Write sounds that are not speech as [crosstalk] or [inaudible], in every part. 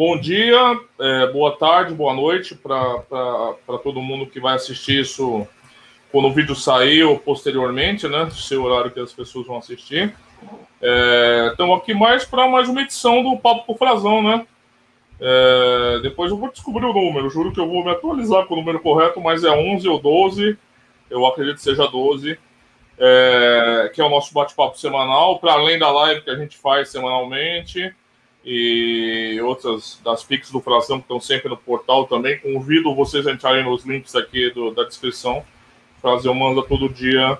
bom dia, é, boa tarde, boa noite para todo mundo que vai assistir isso quando o vídeo sair ou posteriormente, né? Seu horário que as pessoas vão assistir. Estamos é, aqui mais para mais uma edição do Papo por Frazão, né? É, depois eu vou descobrir o número, juro que eu vou me atualizar com o número correto, mas é 11 ou 12, eu acredito que seja 12, é, que é o nosso bate-papo semanal, para além da live que a gente faz semanalmente e outras das Pix do Frazão que estão sempre no portal também. Convido vocês a entrarem nos links aqui do, da descrição. O Frazão manda todo dia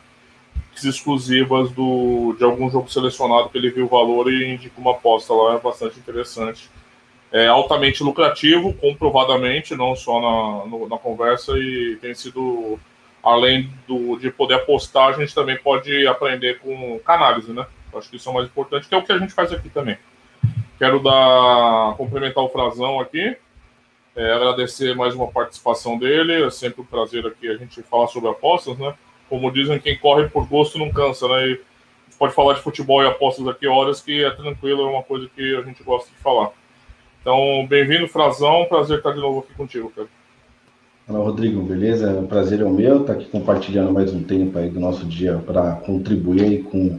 exclusivas do, de algum jogo selecionado que ele viu o valor e indica uma aposta lá, é bastante interessante é altamente lucrativo, comprovadamente, não só na, no, na conversa, e tem sido, além do, de poder apostar, a gente também pode aprender com canálise, né? Acho que isso é o mais importante, que é o que a gente faz aqui também. Quero dar, complementar o Frazão aqui, é, agradecer mais uma participação dele, é sempre um prazer aqui a gente falar sobre apostas, né? Como dizem, quem corre por gosto não cansa, né? E pode falar de futebol e apostas aqui horas que é tranquilo, é uma coisa que a gente gosta de falar. Então, bem-vindo, Frazão. Prazer estar de novo aqui contigo, cara. Olá, Rodrigo, beleza? O prazer é o meu estar aqui compartilhando mais um tempo aí do nosso dia para contribuir com,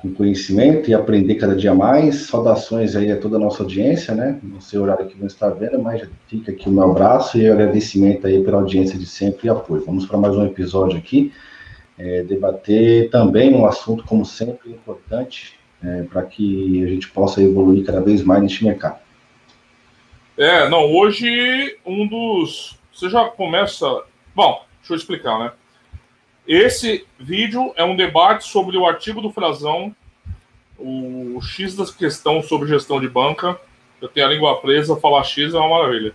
com conhecimento e aprender cada dia mais. Saudações aí a toda a nossa audiência, né? No seu horário que não está vendo, mas fica aqui o meu abraço e agradecimento aí pela audiência de sempre e apoio. Vamos para mais um episódio aqui, é, debater também um assunto, como sempre, importante é, para que a gente possa evoluir cada vez mais neste mercado. É, não, hoje um dos. Você já começa. Bom, deixa eu explicar, né? Esse vídeo é um debate sobre o artigo do Frazão, o X da questão sobre gestão de banca. Eu tenho a língua presa, falar X é uma maravilha.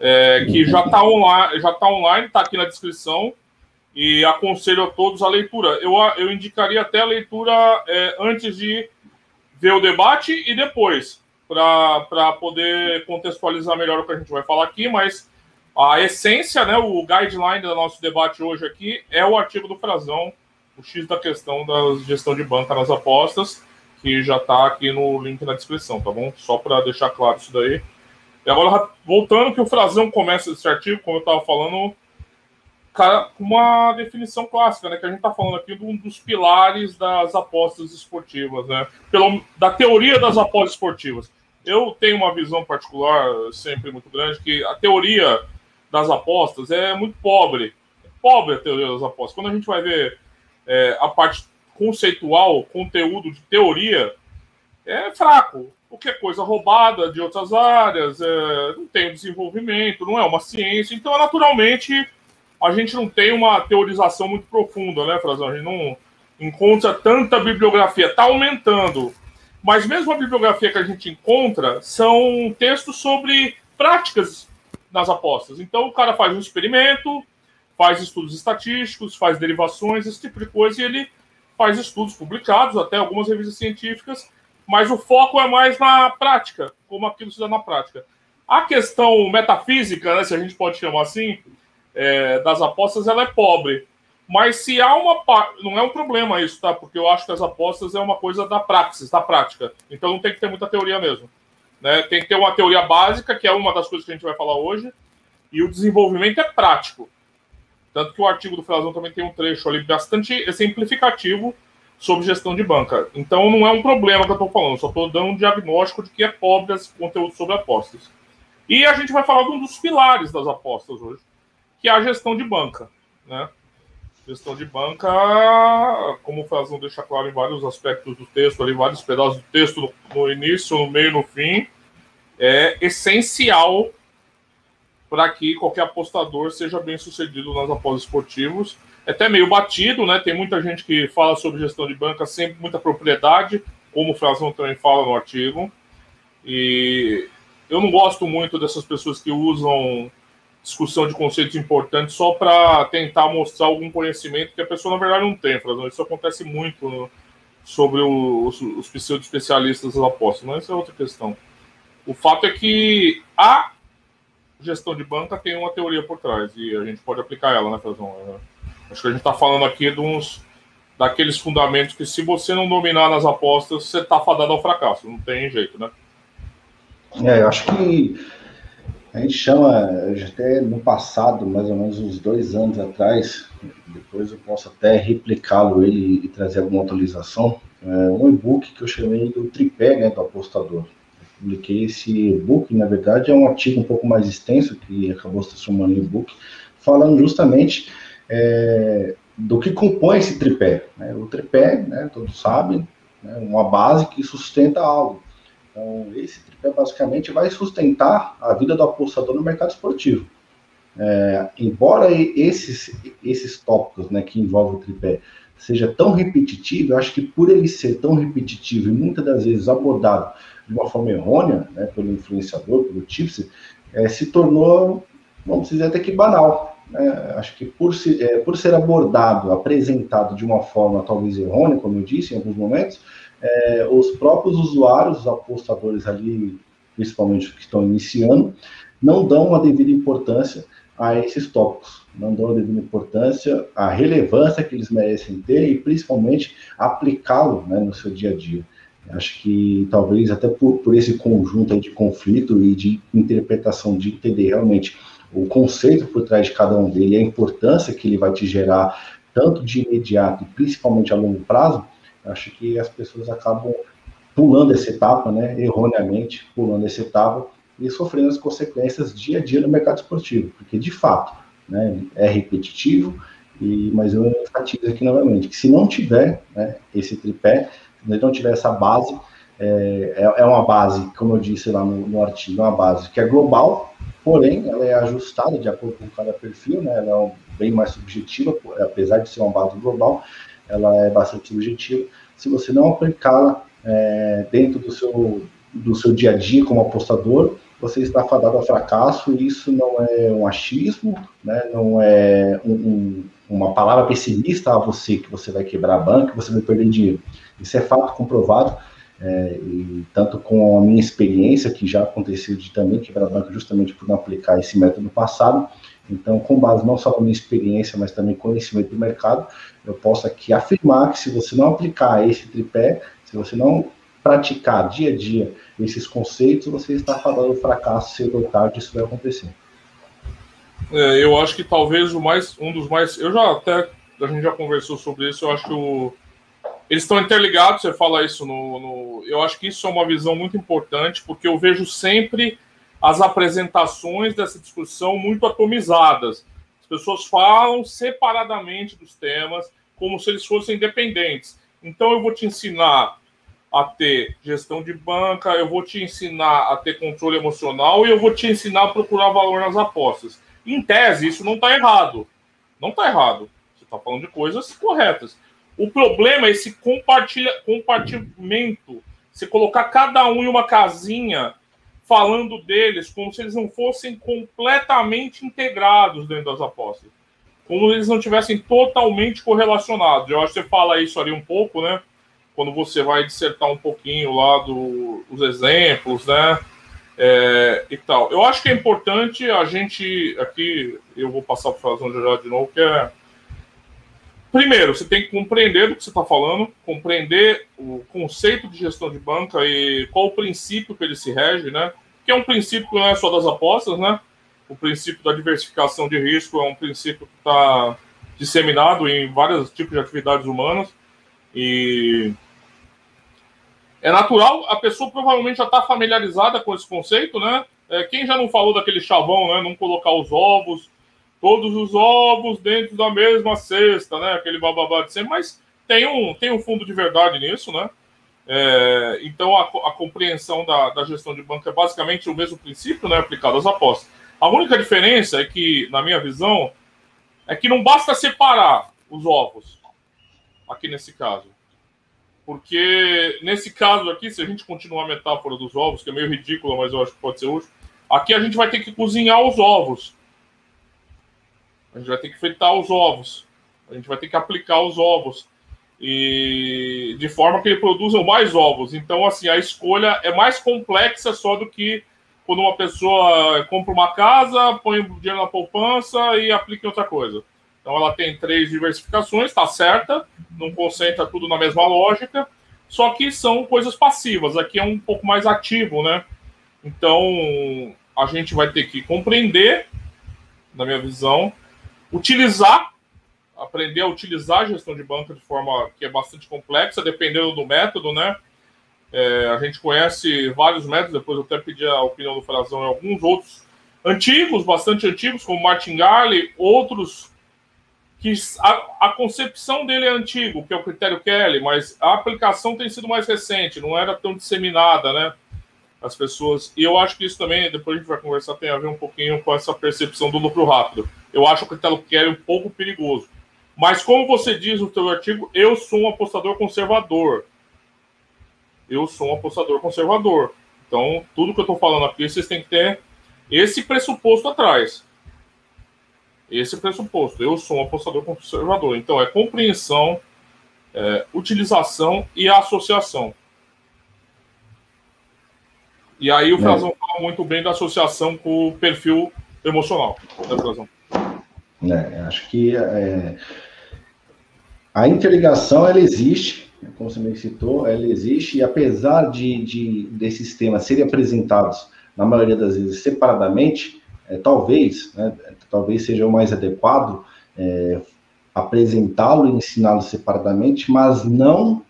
É, que já está online, já tá online, está aqui na descrição e aconselho a todos a leitura. Eu, eu indicaria até a leitura é, antes de ver o debate e depois para poder contextualizar melhor o que a gente vai falar aqui, mas a essência, né, o guideline do nosso debate hoje aqui é o artigo do Frazão, o X da questão da gestão de banca nas apostas, que já está aqui no link na descrição, tá bom? Só para deixar claro isso daí. E agora, voltando que o Frazão começa esse artigo, como eu estava falando, cara, uma definição clássica, né? Que a gente está falando aqui de um dos pilares das apostas esportivas, né? Pelo, da teoria das apostas esportivas. Eu tenho uma visão particular, sempre muito grande, que a teoria das apostas é muito pobre. Pobre a teoria das apostas. Quando a gente vai ver é, a parte conceitual, conteúdo de teoria, é fraco. Porque é coisa roubada de outras áreas, é, não tem desenvolvimento, não é uma ciência. Então, naturalmente, a gente não tem uma teorização muito profunda, né, Frazão? A gente não encontra tanta bibliografia. Está aumentando. Mas mesmo a bibliografia que a gente encontra são textos sobre práticas nas apostas. Então o cara faz um experimento, faz estudos estatísticos, faz derivações, esse tipo de coisa, e ele faz estudos publicados, até algumas revistas científicas, mas o foco é mais na prática, como aquilo se dá na prática. A questão metafísica, né, se a gente pode chamar assim, é, das apostas, ela é pobre. Mas se há uma. Não é um problema isso, tá? Porque eu acho que as apostas é uma coisa da praxis, da prática. Então não tem que ter muita teoria mesmo. Né? Tem que ter uma teoria básica, que é uma das coisas que a gente vai falar hoje, e o desenvolvimento é prático. Tanto que o artigo do Frazão também tem um trecho ali bastante exemplificativo sobre gestão de banca. Então não é um problema que eu estou falando, só estou dando um diagnóstico de que é pobre esse conteúdo sobre apostas. E a gente vai falar de um dos pilares das apostas hoje, que é a gestão de banca. Né? Gestão de banca, como o Frazão deixa claro em vários aspectos do texto, ali, vários pedaços do texto, no, início, no meio, no fim, é essencial para que qualquer apostador seja bem sucedido nas apostas esportivas. É até meio batido, né? Tem muita gente que fala sobre gestão de banca sem muita propriedade, como o Frazão também fala no artigo. E eu não gosto muito dessas pessoas que usam discussão de conceitos importantes só para tentar mostrar algum conhecimento que a pessoa, na verdade, não tem, Frazão. Isso acontece muito sobre os, os pseudo-especialistas apostas, mas isso é outra questão. O fato é que a gestão de banca tem uma teoria por trás e a gente pode aplicar ela, né, Frazão? É, acho que a gente está falando aqui de uns daqueles fundamentos que se você não dominar nas apostas, você está fadado ao fracasso, não tem jeito, né? É, eu acho que a gente chama, até no passado, mais ou menos uns dois anos atrás, depois eu posso até replicá-lo ele e trazer alguma atualização, é um e-book que eu chamei do tripé né, do apostador. Eu publiquei esse e-book, na verdade é um artigo um pouco mais extenso, que acabou se transformando em e-book, falando justamente é, do que compõe esse tripé. Né? O tripé, né, todos sabem, né, uma base que sustenta algo. Então, esse tripé basicamente vai sustentar a vida do apostador no mercado esportivo. É, embora esses, esses tópicos né, que envolvem o tripé seja tão repetitivo, eu acho que por ele ser tão repetitivo e muitas das vezes abordado de uma forma errônea né, pelo influenciador, pelo tipster, é, se tornou, vamos dizer até que banal. Né? Acho que por, se, é, por ser abordado, apresentado de uma forma talvez errônea, como eu disse em alguns momentos, é, os próprios usuários, os apostadores ali, principalmente que estão iniciando, não dão a devida importância a esses tópicos, não dão a devida importância, a relevância que eles merecem ter e principalmente aplicá-lo né, no seu dia a dia. Acho que talvez até por, por esse conjunto de conflito e de interpretação, de entender realmente o conceito por trás de cada um dele, a importância que ele vai te gerar, tanto de imediato e principalmente a longo prazo, Acho que as pessoas acabam pulando essa etapa, né, erroneamente, pulando essa etapa e sofrendo as consequências dia a dia no mercado esportivo, porque de fato, né, é repetitivo, e, mas eu enfatizo aqui novamente que se não tiver né, esse tripé, se não tiver essa base, é, é, é uma base, como eu disse lá no, no, artigo, é uma base que é global, porém ela é ajustada de acordo com cada perfil, né, ela é bem mais subjetiva, apesar de ser uma base global, ela é bastante subjetiva. Se você não aplicá-la é, dentro do seu, do seu dia a dia como apostador, você está fadado a fracasso e isso não é um achismo, né, não é um, um, uma palavra pessimista a você que você vai quebrar a banca, que você vai perder dinheiro. Isso é fato comprovado, é, e tanto com a minha experiência, que já aconteceu de também quebrar a banca justamente por não aplicar esse método passado, então, com base não só na minha experiência, mas também conhecimento do mercado, eu posso aqui afirmar que se você não aplicar esse tripé, se você não praticar dia a dia esses conceitos, você está falando fracasso cedo ou tarde, isso vai acontecer. É, eu acho que talvez o mais, um dos mais, eu já até, a gente já conversou sobre isso, eu acho que o, eles estão interligados, você fala isso no, no, eu acho que isso é uma visão muito importante, porque eu vejo sempre as apresentações dessa discussão muito atomizadas. As pessoas falam separadamente dos temas, como se eles fossem independentes. Então, eu vou te ensinar a ter gestão de banca, eu vou te ensinar a ter controle emocional e eu vou te ensinar a procurar valor nas apostas. Em tese, isso não está errado. Não está errado. Você está falando de coisas corretas. O problema é esse compartilha, compartimento. Você colocar cada um em uma casinha falando deles como se eles não fossem completamente integrados dentro das apostas. Como eles não tivessem totalmente correlacionados. Eu acho que você fala isso ali um pouco, né? Quando você vai dissertar um pouquinho lá do, dos exemplos, né? É, e tal. Eu acho que é importante a gente aqui, eu vou passar para o Frazão já de novo, que é primeiro, você tem que compreender do que você está falando, compreender o conceito de gestão de banca e qual o princípio que ele se rege, né? Que é um princípio não é só das apostas, né? O princípio da diversificação de risco é um princípio que está disseminado em vários tipos de atividades humanas e é natural, a pessoa provavelmente já está familiarizada com esse conceito, né? É, quem já não falou daquele chavão, né? Não colocar os ovos todos os ovos dentro da mesma cesta, né? Aquele bababá de sempre, mas tem um, tem um fundo de verdade nisso, né? É, então a, a compreensão da, da, gestão de banco é basicamente o mesmo princípio, né? Aplicado às apostas. A única diferença é que, na minha visão, é que não basta separar os ovos aqui nesse caso. Porque nesse caso aqui, se a gente continuar a metáfora dos ovos, que é meio ridícula, mas eu acho que pode ser útil, aqui a gente vai ter que cozinhar os ovos. A gente vai ter que fritar os ovos. A gente vai ter que aplicar os ovos. E de forma que ele produzam mais ovos. Então, assim, a escolha é mais complexa só do que quando uma pessoa compra uma casa, põe dinheiro na poupança e aplica em outra coisa. Então, ela tem três diversificações, está certa, não concentra tudo na mesma lógica, só que são coisas passivas. Aqui é um pouco mais ativo, né? Então, a gente vai ter que compreender, na minha visão, utilizar, aprender a utilizar a gestão de banca de forma que é bastante complexa, dependendo do método, né? É, a gente conhece vários métodos, depois eu até pedi a opinião do Frazão em alguns outros antigos, bastante antigos, como Martin Garley, outros que a, a, concepção dele é antigo, que é o critério Kelly, mas a aplicação tem sido mais recente, não era tão disseminada, né? As pessoas. E eu acho que isso também, depois a gente vai conversar, tem a ver um pouquinho com essa percepção do lucro rápido. Eu acho o critério Kelly um pouco perigoso. Mas como você diz no seu artigo, eu sou um apostador conservador. Eu sou um apostador conservador. Então, tudo que eu estou falando aqui, vocês têm que ter esse pressuposto atrás. Esse pressuposto. Eu sou um apostador conservador. Então, é compreensão, é, utilização e associação. E aí o Frazão é. fala muito bem da associação com o perfil emocional. Né, Frazão? É, acho que é, a interligação ela existe, como você me citou, ela existe, e apesar de, de desses temas serem apresentados, na maioria das vezes, separadamente, é, talvez, né, talvez seja o mais adequado é, apresentá-lo e ensiná-lo separadamente, mas não,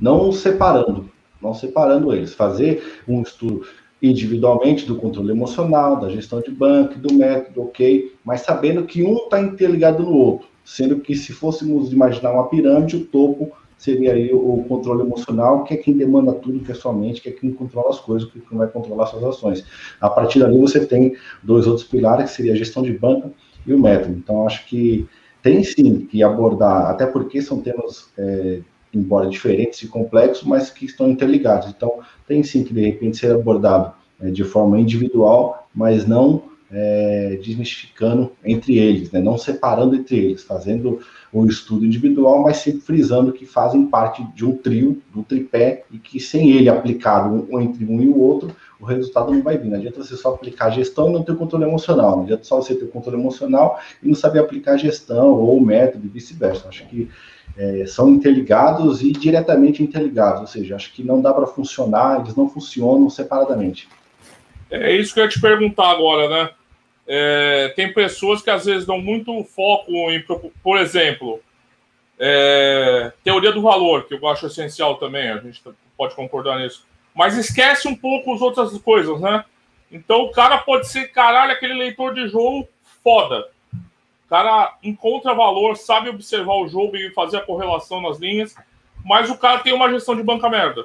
não separando, não separando eles. Fazer um estudo individualmente do controle emocional, da gestão de banco, do método, ok, mas sabendo que um está interligado no outro, sendo que se fôssemos imaginar uma pirâmide, o topo seria aí o controle emocional, que é quem demanda tudo, que é sua mente, que é quem controla as coisas, que vai controlar suas ações. A partir dali você tem dois outros pilares, que seria a gestão de banca e o método. Então, acho que tem sim que abordar, até porque são temas, é, embora diferentes e complexos, mas que estão interligados. Então, tem sim que, de repente, ser abordado é, de forma individual, mas não é, desmistificando entre eles, né? não separando entre eles, fazendo o estudo individual, mas sempre frisando que fazem parte de um trio, do tripé, e que sem ele aplicado um, entre um e o outro, o resultado não vai vir. Não adianta você só aplicar a gestão e não ter o controle emocional. Não adianta só você ter o controle emocional e não saber aplicar a gestão ou método e vice-versa. Acho que é, são interligados e diretamente interligados, ou seja, acho que não dá para funcionar, eles não funcionam separadamente. É isso que eu ia te perguntar agora, né? É, tem pessoas que às vezes dão muito foco em, por exemplo, é, teoria do valor, que eu acho essencial também, a gente pode concordar nisso. Mas esquece um pouco as outras coisas, né? Então o cara pode ser, caralho, aquele leitor de jogo foda. O cara encontra valor, sabe observar o jogo e fazer a correlação nas linhas, mas o cara tem uma gestão de banca merda.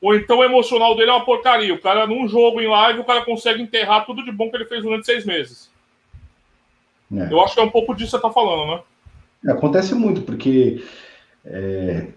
Ou então o emocional dele é uma porcaria. O cara, num jogo em live, o cara consegue enterrar tudo de bom que ele fez durante seis meses. É. Eu acho que é um pouco disso que você está falando, né? É, acontece muito, porque é,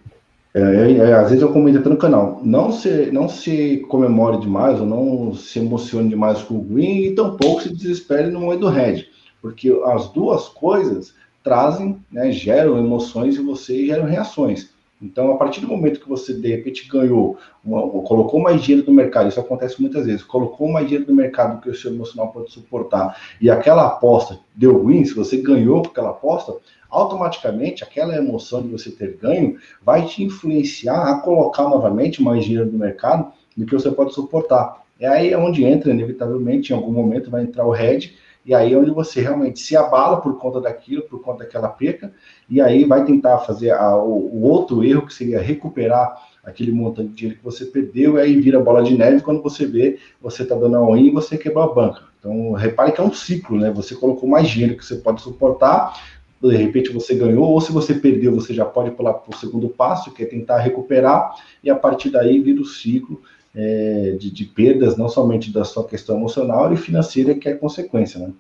é, é, às vezes eu comento até no canal, não se, não se comemore demais ou não se emocione demais com o green e tampouco se desespere no momento do red, porque as duas coisas trazem, né, geram emoções e você geram reações. Então, a partir do momento que você, de repente, ganhou, uma, colocou mais dinheiro no mercado, isso acontece muitas vezes, colocou mais dinheiro no mercado que o seu emocional pode suportar, e aquela aposta deu win, se você ganhou com aquela aposta, automaticamente aquela emoção de você ter ganho vai te influenciar a colocar novamente mais dinheiro no mercado do que você pode suportar. É aí onde entra, inevitavelmente, em algum momento vai entrar o head, e aí é onde você realmente se abala por conta daquilo, por conta daquela perca, e aí vai tentar fazer a, o, o, outro erro, que seria recuperar aquele montante de dinheiro que você perdeu, e aí vira bola de neve, quando você vê, você está dando a win e você quebrou a banca. Então, repare que é um ciclo, né? Você colocou mais dinheiro que você pode suportar, de repente você ganhou, ou se você perdeu, você já pode pular para o segundo passo, que é tentar recuperar, e a partir daí vira o ciclo é, de, de, perdas, não somente da sua questão emocional e financeira, que é consequência, né?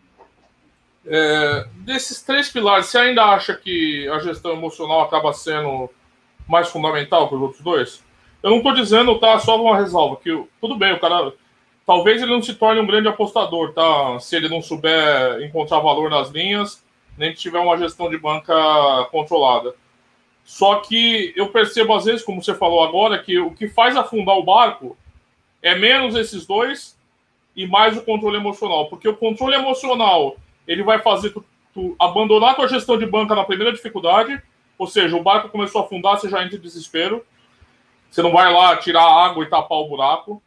É, desses três pilares, você ainda acha que a gestão emocional acaba sendo mais fundamental que os outros dois? Eu não estou dizendo, tá? Só uma ressalva, que tudo bem, o cara. Talvez ele não se torne um grande apostador, tá? Se ele não souber encontrar valor nas linhas, nem que tiver uma gestão de banca controlada. Só que eu percebo, às vezes, como você falou agora, que o que faz afundar o barco é menos esses dois e mais o controle emocional. Porque o controle emocional ele vai fazer tu, tu abandonar tua gestão de banca na primeira dificuldade, ou seja, o barco começou a afundar, você já entra em desespero. Você não vai lá tirar a água e tapar o buraco.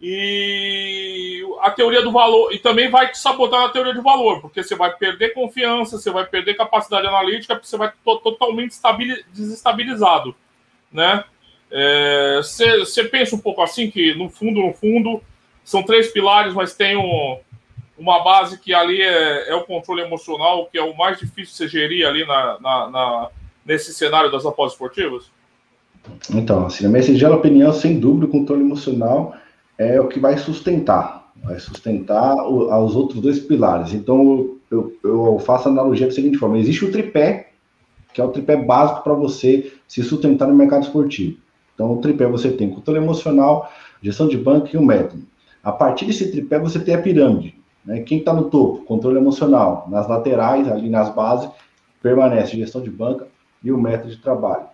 E a teoria do valor, e também vai te sabotar na teoria do valor, porque você vai perder confiança, você vai perder capacidade analítica, porque você vai to totalmente desestabilizado, né? Você é, pensa um pouco assim que no fundo, no fundo, são três pilares, mas tem um, uma base que ali é, é, o controle emocional, que é o mais difícil de você gerir ali na, na, na nesse cenário das apostas esportivas? Então, assim, na minha singela opinião, sem dúvida, o controle emocional é o que vai sustentar, vai sustentar o, os outros dois pilares. Então, eu, eu faço a analogia da seguinte forma: existe o tripé, que é o tripé básico para você se sustentar no mercado esportivo. Então, o tripé você tem controle emocional, gestão de banco e o método. A partir desse tripé, você tem a pirâmide. Né? Quem está no topo? Controle emocional. Nas laterais, ali nas bases, permanece gestão de banca e o método de trabalho.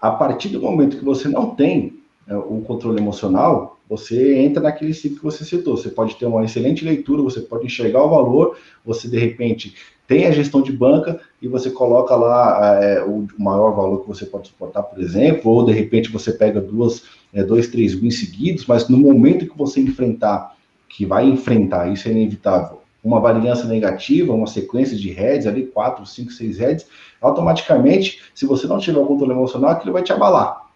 A partir do momento que você não tem o controle emocional, você entra naquele ciclo que você citou. Você pode ter uma excelente leitura, você pode enxergar o valor, você de repente tem a gestão de banca e você coloca lá é, o maior valor que você pode suportar, por exemplo, ou de repente você pega duas, é, dois, três wins seguidos, mas no momento que você enfrentar, que vai enfrentar, isso é inevitável, uma variância negativa, uma sequência de heads ali, quatro, cinco, seis heads, automaticamente, se você não tiver o controle emocional, aquilo vai te abalar.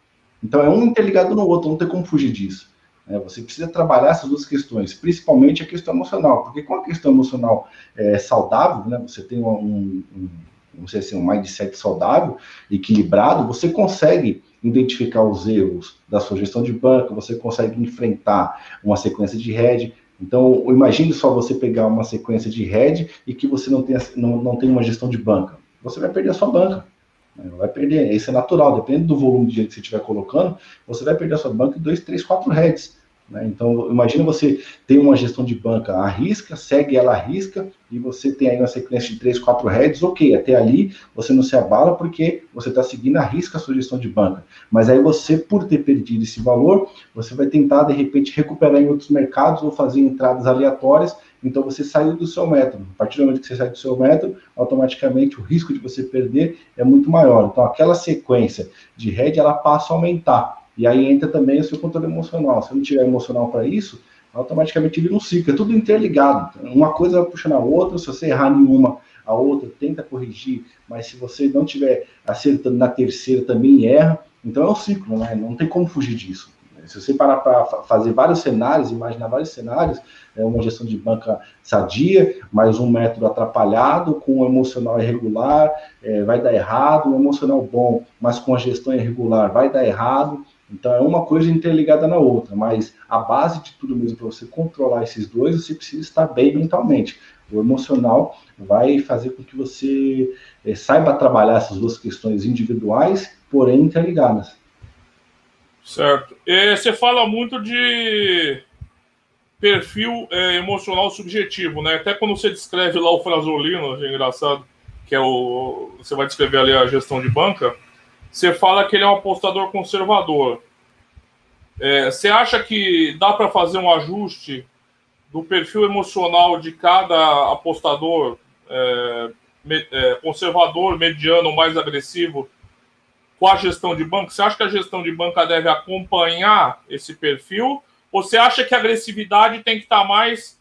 Então é um interligado no outro, não tem como fugir disso. É, você precisa trabalhar essas duas questões, principalmente a questão emocional, porque com a questão emocional é, saudável, né, você tem um, um, um, assim, um mindset saudável, equilibrado, você consegue identificar os erros da sua gestão de banco, você consegue enfrentar uma sequência de head. Então, imagine só você pegar uma sequência de head e que você não tenha, não, não tem uma gestão de banca. Você vai perder a sua banca. Né? Vai perder, isso é natural, depende do volume de dinheiro que você estiver colocando, você vai perder a sua banca em 2, 3, 4 heads. Né? Então, imagina você ter uma gestão de banca à risca, segue ela à risca, e você tem aí uma sequência de 3, 4 heads, ok, até ali você não se abala porque você está seguindo a risca a sua gestão de banca. Mas aí você, por ter perdido esse valor, você vai tentar, de repente, recuperar em outros mercados ou fazer entradas aleatórias então você saiu do seu método. A partir do momento que você sai do seu método, automaticamente o risco de você perder é muito maior. Então aquela sequência de rede ela passa a aumentar. E aí entra também o seu controle emocional. Se não tiver emocional para isso, automaticamente vira um ciclo. É tudo interligado. Uma coisa vai puxando a outra. Se você errar nenhuma, a outra tenta corrigir. Mas se você não tiver acertando na terceira, também erra. Então é um ciclo, né? Não tem como fugir disso. Se você parar para fazer vários cenários, imaginar vários cenários, é uma gestão de banca sadia, mas um método atrapalhado, com um emocional irregular, é, vai dar errado, um emocional bom, mas com a gestão irregular, vai dar errado. Então é uma coisa interligada na outra, mas a base de tudo mesmo para você controlar esses dois, você precisa estar bem mentalmente. O emocional vai fazer com que você é, saiba trabalhar essas duas questões individuais, porém interligadas. Certo. E você fala muito de perfil é, emocional subjetivo, né? Até quando você descreve lá o Frasolino, é engraçado, que é o. Você vai descrever ali a gestão de banca, você fala que ele é um apostador conservador. É, você acha que dá para fazer um ajuste do perfil emocional de cada apostador é, é, conservador, mediano, mais agressivo, com a gestão de banco? Você acha que a gestão de banca deve acompanhar esse perfil? Ou você acha que a agressividade tem que estar mais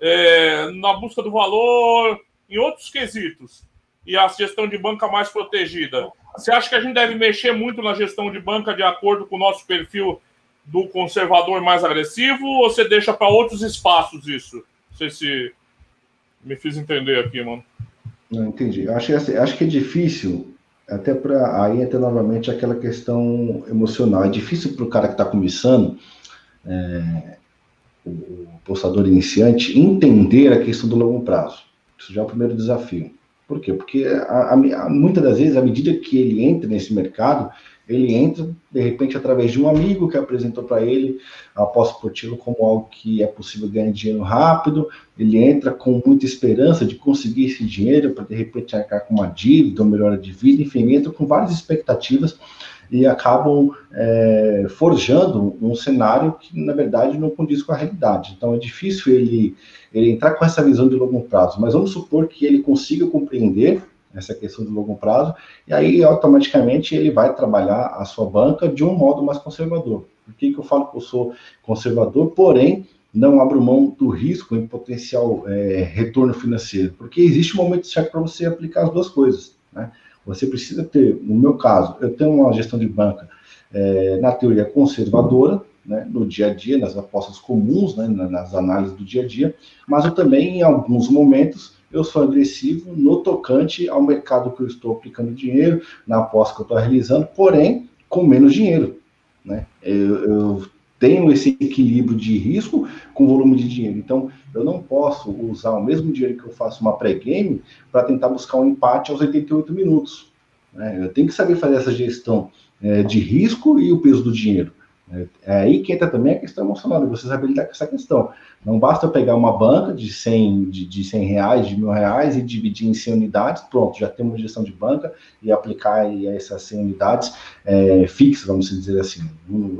é, na busca do valor, em outros quesitos, e a gestão de banca mais protegida? Você acha que a gente deve mexer muito na gestão de banca de acordo com o nosso perfil do conservador mais agressivo, ou você deixa para outros espaços isso? Não sei se me fiz entender aqui, mano. Não, entendi. Acho, acho que é difícil até para aí entra novamente aquela questão emocional. É difícil para o cara que está começando, é, o, postador iniciante, entender a questão do longo prazo. Isso já é o primeiro desafio. Por quê? Porque a, a, muitas das vezes, à medida que ele entra nesse mercado, ele entra, de repente, através de um amigo que apresentou para ele a aposta esportiva como algo que é possível ganhar dinheiro rápido. Ele entra com muita esperança de conseguir esse dinheiro para, de repente, arcar com uma dívida, uma melhora de vida, enfim, entra com várias expectativas e acabam é, forjando um cenário que, na verdade, não condiz com a realidade. Então, é difícil ele, ele entrar com essa visão de longo prazo, mas vamos supor que ele consiga compreender essa questão do longo prazo, e aí automaticamente ele vai trabalhar a sua banca de um modo mais conservador. Por que, que eu falo que eu sou conservador, porém não abro mão do risco em potencial é, retorno financeiro? Porque existe um momento certo para você aplicar as duas coisas. Né? Você precisa ter, no meu caso, eu tenho uma gestão de banca, é, na teoria conservadora, né, no dia a dia, nas apostas comuns, né, nas análises do dia a dia, mas eu também, em alguns momentos, eu sou agressivo no tocante ao mercado que eu estou aplicando dinheiro, na aposta que eu estou realizando, porém, com menos dinheiro. Né? Eu, eu tenho esse equilíbrio de risco com volume de dinheiro. Então, eu não posso usar o mesmo dinheiro que eu faço uma pré-game para tentar buscar um empate aos 88 minutos. Né? Eu tenho que saber fazer essa gestão é, de risco e o peso do dinheiro. É, é aí que entra também a questão emocional, de você saber lidar com essa questão. Não basta eu pegar uma banca de 100, de, de 100 reais, de mil reais e dividir em 100 unidades, pronto, já temos gestão de banca e aplicar aí essas 100 unidades é, fixas, vamos dizer assim.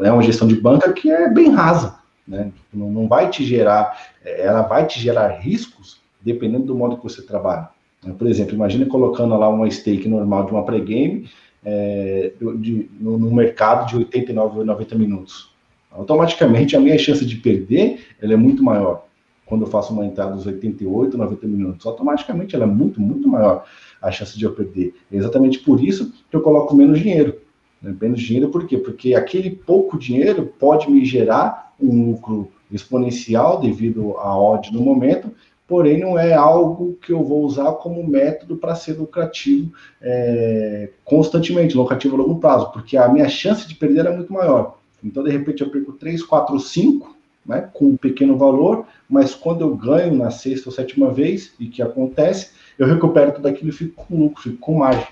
É uma gestão de banca que é bem rasa, né? Não, não vai te gerar, é, ela vai te gerar riscos dependendo do modo que você trabalha. Por exemplo, imagine colocando lá uma stake normal de uma pré-game é, de, no, no, mercado de 89 ou 90 minutos. Automaticamente a minha chance de perder ela é muito maior. Quando eu faço uma entrada dos 88, 90 minutos, automaticamente ela é muito, muito maior a chance de eu perder. É exatamente por isso que eu coloco menos dinheiro. Né? Menos dinheiro por quê? Porque aquele pouco dinheiro pode me gerar um lucro exponencial devido à odd no momento, porém não é algo que eu vou usar como método para ser lucrativo é, constantemente, lucrativo a longo prazo, porque a minha chance de perder é muito maior. Então, de repente, eu perco 3, 4, 5, né, com um pequeno valor, mas quando eu ganho na sexta ou sétima vez, e que acontece, eu recupero tudo aquilo e fico com lucro, fico com margem.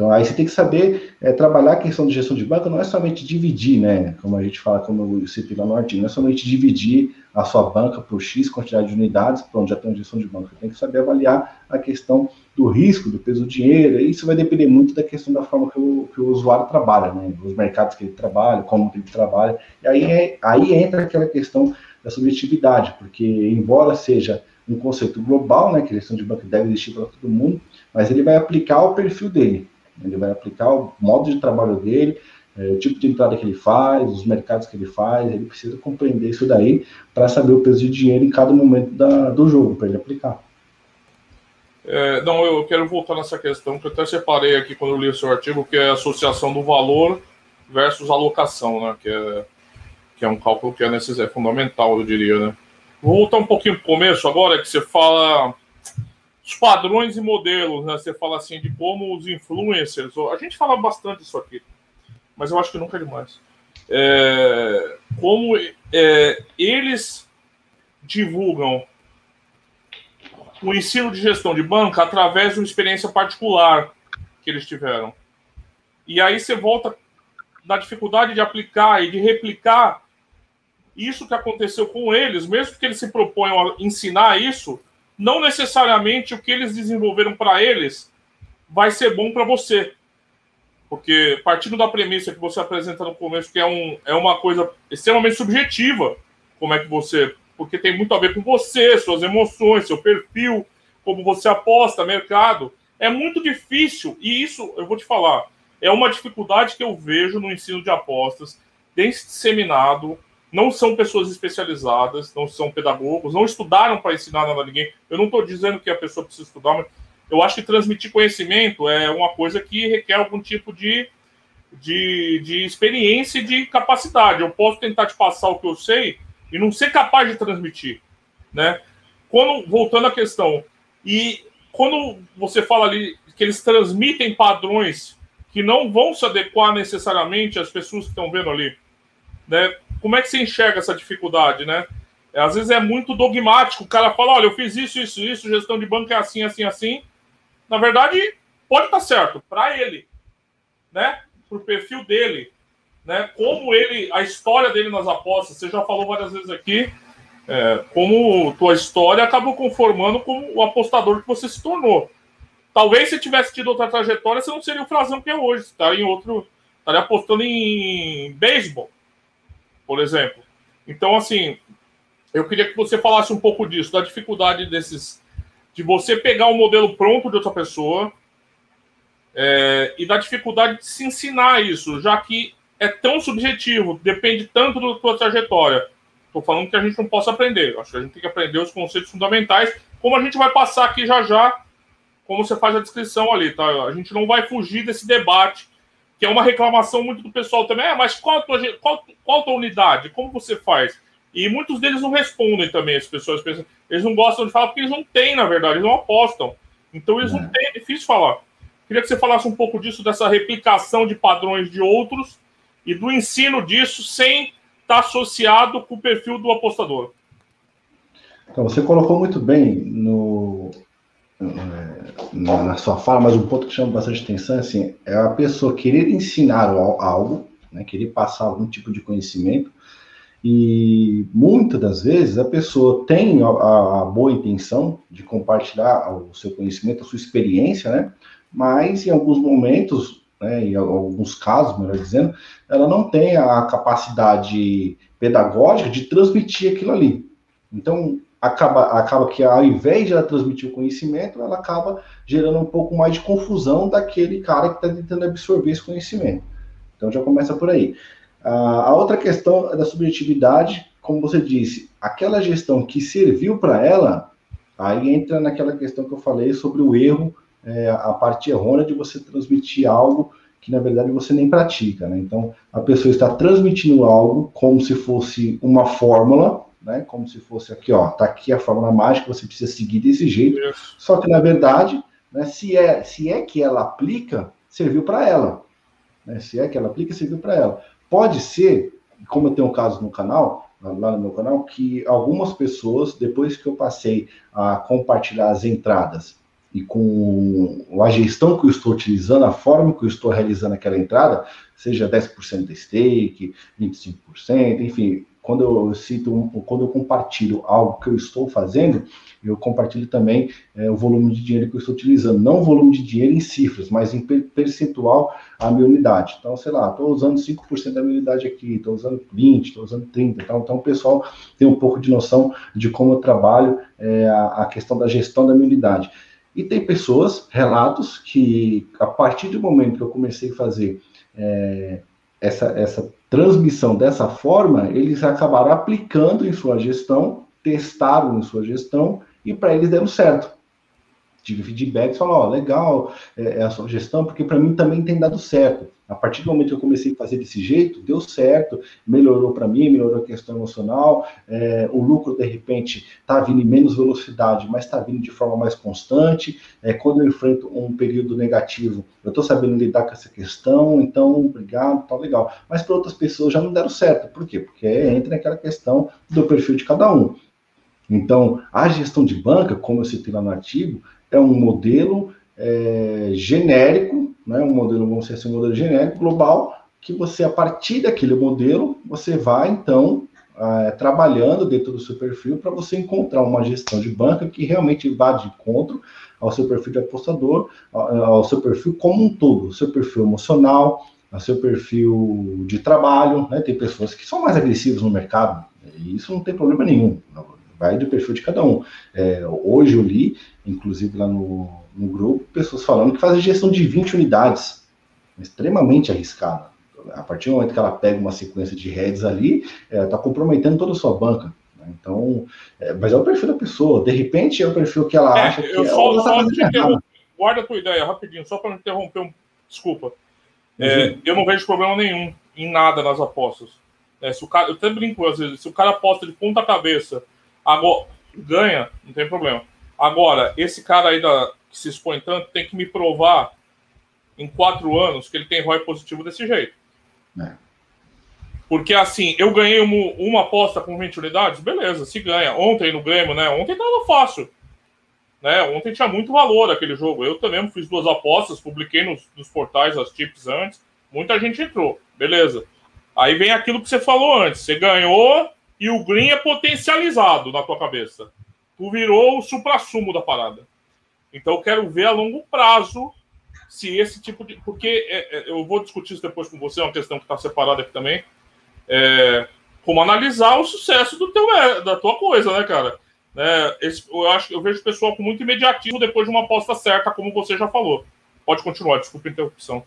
Então, aí você tem que saber é, trabalhar a questão de gestão de banco, não é somente dividir, né? Como a gente fala, como eu citei lá no artigo, não é somente dividir a sua banca por X quantidade de unidades, pronto, já tem uma gestão de banco. Você tem que saber avaliar a questão do risco, do peso do dinheiro, e isso vai depender muito da questão da forma que o, que o usuário trabalha, né? Os mercados que ele trabalha, como ele trabalha. E aí, é, aí entra aquela questão da subjetividade, porque embora seja um conceito global, né, que a gestão de banco deve existir para todo mundo, mas ele vai aplicar o perfil dele. Ele vai aplicar o modo de trabalho dele, é, o tipo de entrada que ele faz, os mercados que ele faz, ele precisa compreender isso daí para saber o peso de dinheiro em cada momento da, do jogo, para ele aplicar. É, não, eu quero voltar nessa questão que eu até separei aqui quando eu li o seu artigo, que é a associação do valor versus alocação, né? Que é, que é um cálculo que é, necessário, é fundamental, eu diria, né? Vou voltar um pouquinho para o começo agora, que você fala os padrões e modelos, né? Você fala assim de como os influencers. A gente fala bastante isso aqui, mas eu acho que nunca é demais. É, como é, eles divulgam o ensino de gestão de banca através de uma experiência particular que eles tiveram. E aí você volta na dificuldade de aplicar e de replicar isso que aconteceu com eles, mesmo que eles se proponham a ensinar isso, não necessariamente o que eles desenvolveram para eles vai ser bom para você. Porque partindo da premissa que você apresenta no começo, que é, um, é uma coisa extremamente subjetiva, como é que você. Porque tem muito a ver com você, suas emoções, seu perfil, como você aposta, mercado. É muito difícil, e isso eu vou te falar, é uma dificuldade que eu vejo no ensino de apostas, disseminado não são pessoas especializadas, não são pedagogos, não estudaram para ensinar nada a ninguém. Eu não estou dizendo que a pessoa precisa estudar, mas eu acho que transmitir conhecimento é uma coisa que requer algum tipo de, de, de experiência e de capacidade. Eu posso tentar te passar o que eu sei e não ser capaz de transmitir, né? Quando voltando à questão e quando você fala ali que eles transmitem padrões que não vão se adequar necessariamente às pessoas que estão vendo ali, né? Como é que você enxerga essa dificuldade, né? Às vezes é muito dogmático. O cara fala: olha, eu fiz isso, isso, isso, gestão de banco é assim, assim, assim. Na verdade, pode estar certo para ele, né? Para o perfil dele, né? Como ele, a história dele nas apostas. Você já falou várias vezes aqui. É, como tua história acabou conformando como o apostador que você se tornou. Talvez se tivesse tido outra trajetória, você não seria o frasão que é hoje. Estaria em outro. Estaria apostando em beisebol por exemplo. Então, assim, eu queria que você falasse um pouco disso, da dificuldade desses. de você pegar um modelo pronto de outra pessoa é, e da dificuldade de se ensinar isso, já que é tão subjetivo, depende tanto da tua trajetória. Estou falando que a gente não possa aprender. Acho que a gente tem que aprender os conceitos fundamentais, como a gente vai passar aqui já já, como você faz a descrição ali, tá? A gente não vai fugir desse debate, que é uma reclamação muito do pessoal também. É, mas qual a tua, qual, qual a tua unidade? Como você faz? E muitos deles não respondem também, as pessoas pensam, eles não gostam de falar porque eles não têm, na verdade, eles não apostam. Então eles é. não têm, é difícil falar. Queria que você falasse um pouco disso, dessa replicação de padrões de outros e do ensino disso sem estar associado com o perfil do apostador. Então, você colocou muito bem no, na, na, sua fala, mas um ponto que chama bastante atenção assim, é a pessoa querer ensinar algo, né, querer passar algum tipo de conhecimento, e muitas das vezes a pessoa tem a, a, boa intenção de compartilhar o seu conhecimento, a sua experiência, né? Mas em alguns momentos, né, em alguns casos, melhor dizendo, ela não tem a capacidade pedagógica de transmitir aquilo ali. Então, acaba, acaba que ao invés de ela transmitir o conhecimento, ela acaba gerando um pouco mais de confusão daquele cara que está tentando absorver esse conhecimento. Então já começa por aí. A outra questão é da subjetividade, como você disse, aquela gestão que serviu para ela, aí entra naquela questão que eu falei sobre o erro, é, a parte errônea de você transmitir algo que na verdade você nem pratica, né? Então a pessoa está transmitindo algo como se fosse uma fórmula, né? Como se fosse aqui, ó, tá aqui a fórmula mágica, você precisa seguir desse jeito. Só que na verdade, né, se é se é que ela aplica, serviu para ela. Né? Se é que ela aplica, serviu para ela. Pode ser, como eu tenho um caso no canal, lá no meu canal, que algumas pessoas, depois que eu passei a compartilhar as entradas e com a gestão que eu estou utilizando, a forma que eu estou realizando aquela entrada, seja 10% de stake, 25%, enfim, quando eu cito, quando eu compartilho algo que eu estou fazendo, eu compartilho também é, o volume de dinheiro que eu estou utilizando, não o volume de dinheiro em cifras, mas em percentual a minha unidade. Então, sei lá, estou usando 5% da minha unidade aqui, estou usando 20%, estou usando 30%. Então, então, o pessoal tem um pouco de noção de como eu trabalho é, a, a questão da gestão da minha unidade. E tem pessoas, relatos, que a partir do momento que eu comecei a fazer é, essa, essa transmissão dessa forma, eles acabaram aplicando em sua gestão, testaram em sua gestão e para eles deu certo. Tive feedbacks, falaram, ó, legal é, é, a sua gestão, porque para mim também tem dado certo. A partir do momento que eu comecei a fazer desse jeito, deu certo, melhorou para mim, melhorou a questão emocional, é, o lucro, de repente, está vindo em menos velocidade, mas está vindo de forma mais constante. É, quando eu enfrento um período negativo, eu estou sabendo lidar com essa questão, então, obrigado, tá legal. Mas para outras pessoas já não deram certo. Por quê? Porque entra naquela questão do perfil de cada um. Então, a gestão de banca, como eu citei lá no artigo, é um modelo é, genérico, né, um modelo, vamos dizer assim, um modelo genérico, global, que você, a partir daquele modelo, você vai, então, é, trabalhando dentro do seu perfil para você encontrar uma gestão de banca que realmente vá de encontro ao seu perfil de apostador, ao, ao seu perfil como um todo, o seu perfil emocional, ao seu perfil de trabalho, né? Tem pessoas que são mais agressivas no mercado, e isso não tem problema nenhum, vai do perfil de cada um. É, hoje eu li, inclusive lá no, no grupo pessoas falando que fazem gestão de 20 unidades, extremamente arriscada. A partir do momento que ela pega uma sequência de heads ali, ela está comprometendo toda a sua banca. Né? Então, é, mas é o perfil da pessoa. De repente é o perfil que ela é, acha que eu só, ela só Guarda a tua ideia, rapidinho, só para não interromper. Um... Desculpa. É, eu não vejo problema nenhum em nada nas apostas. É, se o cara, eu até brinco às vezes, se o cara aposta de ponta cabeça, agora ganha, não tem problema. Agora, esse cara aí da, que se expõe tanto tem que me provar em quatro anos que ele tem ROI positivo desse jeito. É. Porque assim, eu ganhei uma, uma, aposta com 20 unidades, beleza, se ganha. Ontem no Grêmio, né? Ontem tava fácil. Né? Ontem tinha muito valor aquele jogo. Eu também fiz duas apostas, publiquei nos, nos portais as tips antes. Muita gente entrou, beleza. Aí vem aquilo que você falou antes. Você ganhou e o green é potencializado na tua cabeça. Tu virou o supra-sumo da parada. Então, eu quero ver a longo prazo se esse tipo de. Porque é, é, eu vou discutir isso depois com você, é uma questão que está separada aqui também. É, como analisar o sucesso do teu, é, da tua coisa, né, cara? É, esse, eu acho eu vejo o pessoal com muito imediatismo depois de uma aposta certa, como você já falou. Pode continuar, desculpa a interrupção.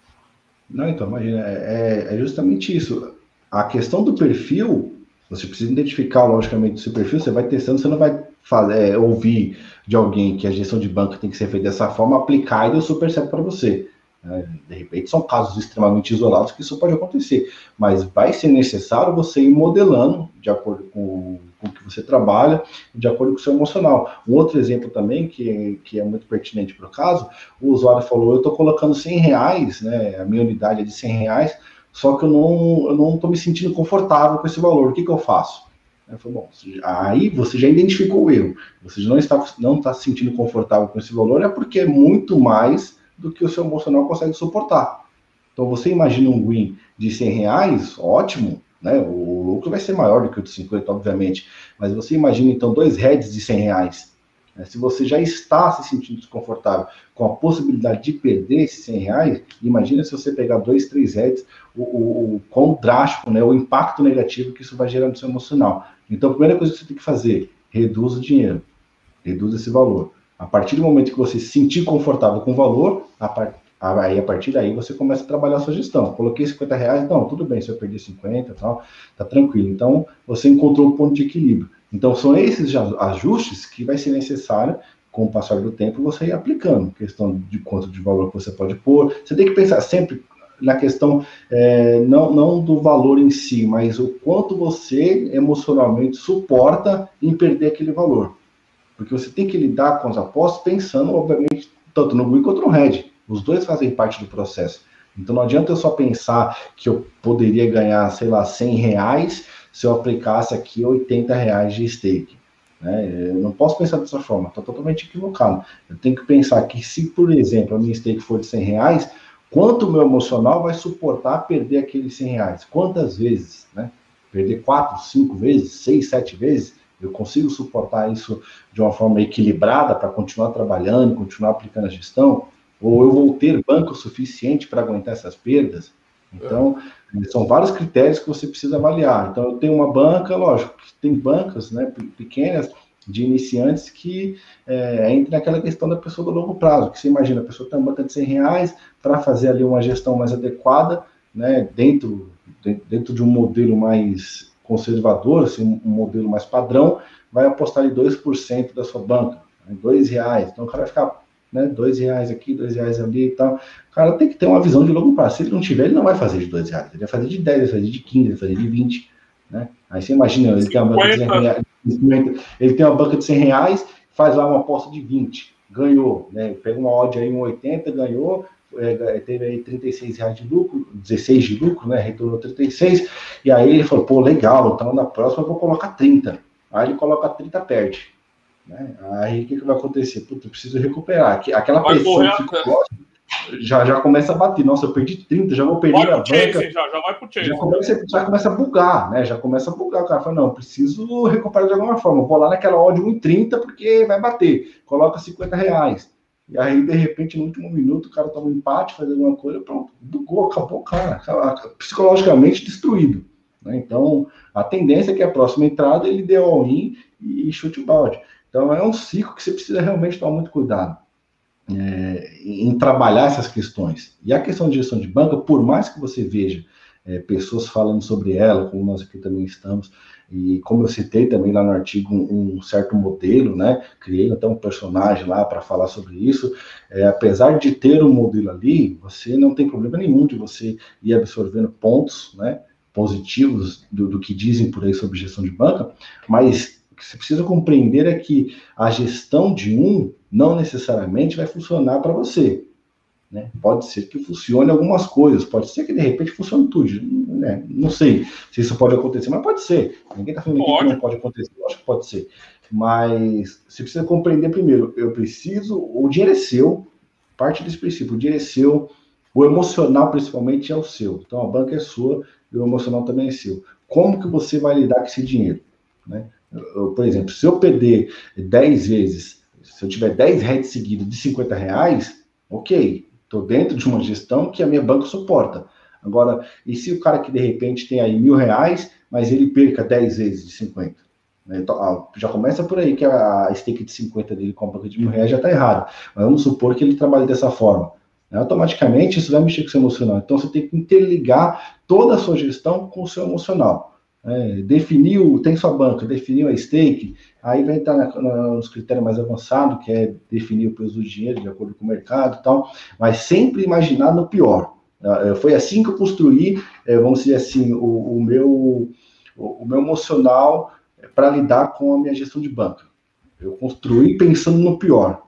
Não, então, imagina, é, é, é justamente isso. A questão do perfil, você precisa identificar, logicamente, o seu perfil, você vai testando, você não vai fazer, é, ouvir de alguém que a gestão de banco tem que ser feita dessa forma, aplicar e deu super certo para você. Né? De repente, são casos extremamente isolados que isso pode acontecer, mas vai ser necessário você ir modelando de acordo com, com o que você trabalha, de acordo com o seu emocional. Um outro exemplo também, que, que é muito pertinente para o caso, o usuário falou: Eu estou colocando 100 reais, né, a minha unidade é de 100 reais, só que eu não estou me sentindo confortável com esse valor, o que, que eu faço? Eu falei, bom, aí você já identificou o erro, você não está, não está se sentindo confortável com esse valor, é porque é muito mais do que o seu emocional consegue suportar. Então, você imagina um win de 100 reais, ótimo, né? O lucro vai ser maior do que o de 50, obviamente. Mas você imagina, então, dois heads de 100 reais. Né? Se você já está se sentindo desconfortável com a possibilidade de perder esses 100 reais, imagina se você pegar dois, três heads, o, o, o quão drástico, né? O impacto negativo que isso vai gerar no seu emocional. Então, a primeira coisa que você tem que fazer, reduz o dinheiro. Reduz esse valor. A partir do momento que você se sentir confortável com o valor, a par... aí a partir daí você começa a trabalhar a sua gestão. Coloquei 50 reais, não, tudo bem, se eu perder 50 tal, tá tranquilo. Então, você encontrou um ponto de equilíbrio. Então, são esses ajustes que vai ser necessário com o passar do tempo, você ir aplicando. Questão de quanto de valor você pode pôr. Você tem que pensar sempre na questão é, não, não do valor em si, mas o quanto você emocionalmente suporta em perder aquele valor. Porque você tem que lidar com as apostas pensando, obviamente, tanto no green quanto no red. Os dois fazem parte do processo. Então não adianta eu só pensar que eu poderia ganhar, sei lá, 100 reais se eu aplicasse aqui 80 reais de stake. Né? Eu não posso pensar dessa forma, estou totalmente equivocado. Eu tenho que pensar que se, por exemplo, a minha stake for de 100 reais, quanto o meu emocional vai suportar perder aqueles 100 reais? Quantas vezes? Né? Perder 4, 5 vezes, 6, 7 vezes? eu consigo suportar isso de uma forma equilibrada para continuar trabalhando, continuar aplicando a gestão, ou eu vou ter banco suficiente para aguentar essas perdas. Então, é. são vários critérios que você precisa avaliar. Então, eu tenho uma banca, lógico, tem bancas né, pequenas de iniciantes que é, entra naquela questão da pessoa do longo prazo, que você imagina, a pessoa tem uma banca de 100 reais para fazer ali uma gestão mais adequada, né, dentro, dentro de um modelo mais conservador, assim, um modelo mais padrão, vai apostar em 2% da sua banca, em dois reais. Então o cara vai ficar né, dois reais aqui, dois reais ali e tal. O cara tem que ter uma visão de longo prazo. Se ele não tiver, ele não vai fazer de dois reais, ele vai fazer de 10, ele vai fazer de 15, ele vai fazer de 20. Né? Aí você imagina, ele tem, uma banca de 100 reais, ele tem uma banca de 100 reais, faz lá uma aposta de 20, ganhou, né? Pega uma odd aí, um 80, ganhou, é, teve aí 36 reais de lucro, 16 de lucro, né? Retornou 36. E aí ele falou, pô, legal, então na próxima eu vou colocar 30. Aí ele coloca 30, perde. Né? Aí o que, que vai acontecer? Puta, eu preciso recuperar. Aquela vai pessoa já, já começa a bater. Nossa, eu perdi 30, já vou perder a banca. Já, já vai pro chase. Já começa, já começa a bugar, né? Já começa a bugar. O cara fala, não, preciso recuperar de alguma forma. Vou lá naquela odd 1,30 porque vai bater. Coloca 50 reais. E aí, de repente, no último minuto, o cara toma um empate, faz alguma coisa, pronto, bugou, acabou o cara, psicologicamente destruído. Né? Então, a tendência é que a próxima entrada ele dê all-in e chute o balde. Então, é um ciclo que você precisa realmente tomar muito cuidado é, em trabalhar essas questões. E a questão de gestão de banca, por mais que você veja é, pessoas falando sobre ela, como nós aqui também estamos, e como eu citei também lá no artigo um, um certo modelo, né? Criei até um personagem lá para falar sobre isso. É, apesar de ter um modelo ali, você não tem problema nenhum de você ir absorvendo pontos, né? Positivos do, do que dizem por aí sobre gestão de banca, mas que você precisa compreender é que a gestão de um não necessariamente vai funcionar para você. Né? Pode ser que funcione algumas coisas, pode ser que de repente funcione tudo. Né? Não sei se isso pode acontecer, mas pode ser. Ninguém está falando que não pode acontecer, eu acho que pode ser. Mas você precisa compreender primeiro, eu preciso, o dinheiro é seu, parte desse princípio, o dinheiro é seu, o emocional principalmente é o seu. Então a banca é sua e o emocional também é seu. Como que você vai lidar com esse dinheiro? Né? Por exemplo, se eu perder 10 vezes, se eu tiver 10 reais seguidos de 50 reais, ok, Estou dentro de uma gestão que a minha banca suporta. Agora, e se o cara que de repente tem aí mil reais, mas ele perca 10 vezes de 50? Né? Então, já começa por aí que a stake de 50 dele com a banca de mil reais já está errado. Mas vamos supor que ele trabalhe dessa forma. Automaticamente isso vai mexer com o seu emocional. Então você tem que interligar toda a sua gestão com o seu emocional. É, definiu, tem sua banca, definiu a stake, aí vai entrar na, na, nos critérios mais avançados, que é definir o preço do dinheiro de acordo com o mercado e tal, mas sempre imaginar no pior. É, foi assim que eu construí, é, vamos dizer assim, o, o meu, o, meu emocional para lidar com a minha gestão de banca. Eu construí pensando no pior.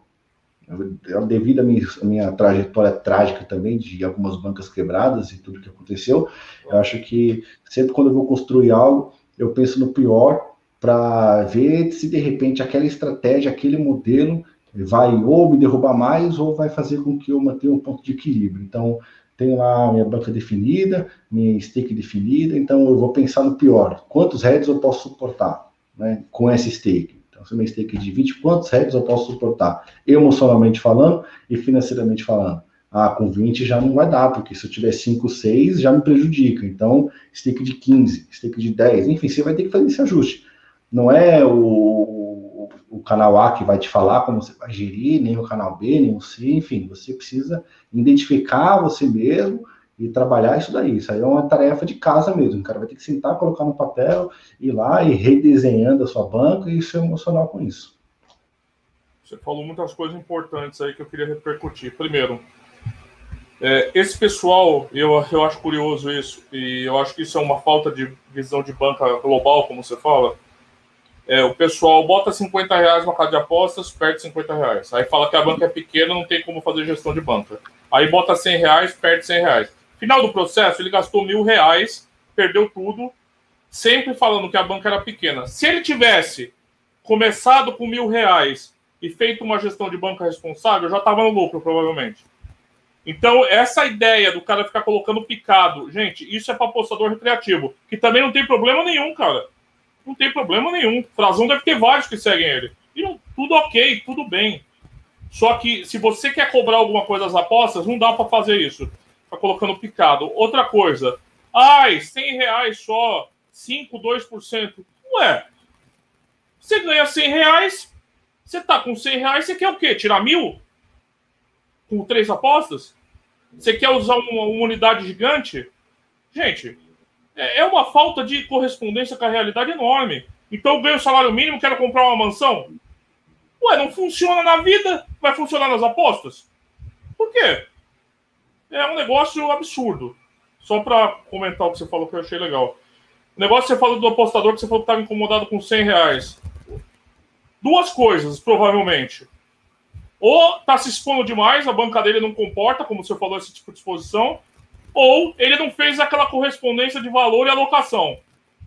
Devido à minha, minha trajetória trágica também, de algumas bancas quebradas e tudo que aconteceu, eu acho que sempre quando eu vou construir algo, eu penso no pior para ver se de repente aquela estratégia, aquele modelo vai ou me derrubar mais ou vai fazer com que eu mantenha um ponto de equilíbrio. Então, tenho lá minha banca definida, minha stake definida, então eu vou pensar no pior. Quantos heads eu posso suportar né, com essa stake? Então, se minha stake de 20, quantos heads eu posso suportar? Emocionalmente falando e financeiramente falando. Ah, com 20 já não vai dar, porque se eu tiver 5, 6, já me prejudica. Então, stake de 15, stake de 10, enfim, você vai ter que fazer esse ajuste. Não é o, o canal A que vai te falar como você vai gerir, nem o canal B, nem o C, enfim, você precisa identificar você mesmo e trabalhar isso daí. Isso aí é uma tarefa de casa mesmo. O cara vai ter que sentar, colocar no papel, ir lá e redesenhando a sua banca e ser emocional com isso. Você falou muitas coisas importantes aí que eu queria repercutir. Primeiro, é, esse pessoal, eu, eu acho curioso isso, e eu acho que isso é uma falta de visão de banca global, como você fala. É, o pessoal bota 50 reais na casa de apostas, perde 50 reais. Aí fala que a banca é pequena, não tem como fazer gestão de banca. Aí bota 100 reais, perde 100 reais. Final do processo, ele gastou mil reais, perdeu tudo, sempre falando que a banca era pequena. Se ele tivesse começado com mil reais e feito uma gestão de banca responsável, já estava no lucro, provavelmente. Então, essa ideia do cara ficar colocando picado, gente, isso é para apostador recreativo, que também não tem problema nenhum, cara. Não tem problema nenhum. Frazão deve ter vários que seguem ele. E não, tudo ok, tudo bem. Só que se você quer cobrar alguma coisa das apostas, não dá para fazer isso. Tá colocando picado. Outra coisa. Ai, 100 reais só, 5, 2%. Ué, você ganha 100 reais, você tá com 100 reais, você quer o quê? Tirar mil? Com três apostas? Você quer usar uma, uma unidade gigante? Gente, é, é uma falta de correspondência com a realidade enorme. Então eu ganho salário mínimo, quero comprar uma mansão. Ué, não funciona na vida, vai funcionar nas apostas? Por quê? É um negócio absurdo. Só para comentar o que você falou que eu achei legal. O negócio que você falou do apostador que você falou que estava incomodado com 100 reais. Duas coisas, provavelmente. Ou está se expondo demais, a banca dele não comporta, como você falou, esse tipo de exposição, ou ele não fez aquela correspondência de valor e alocação.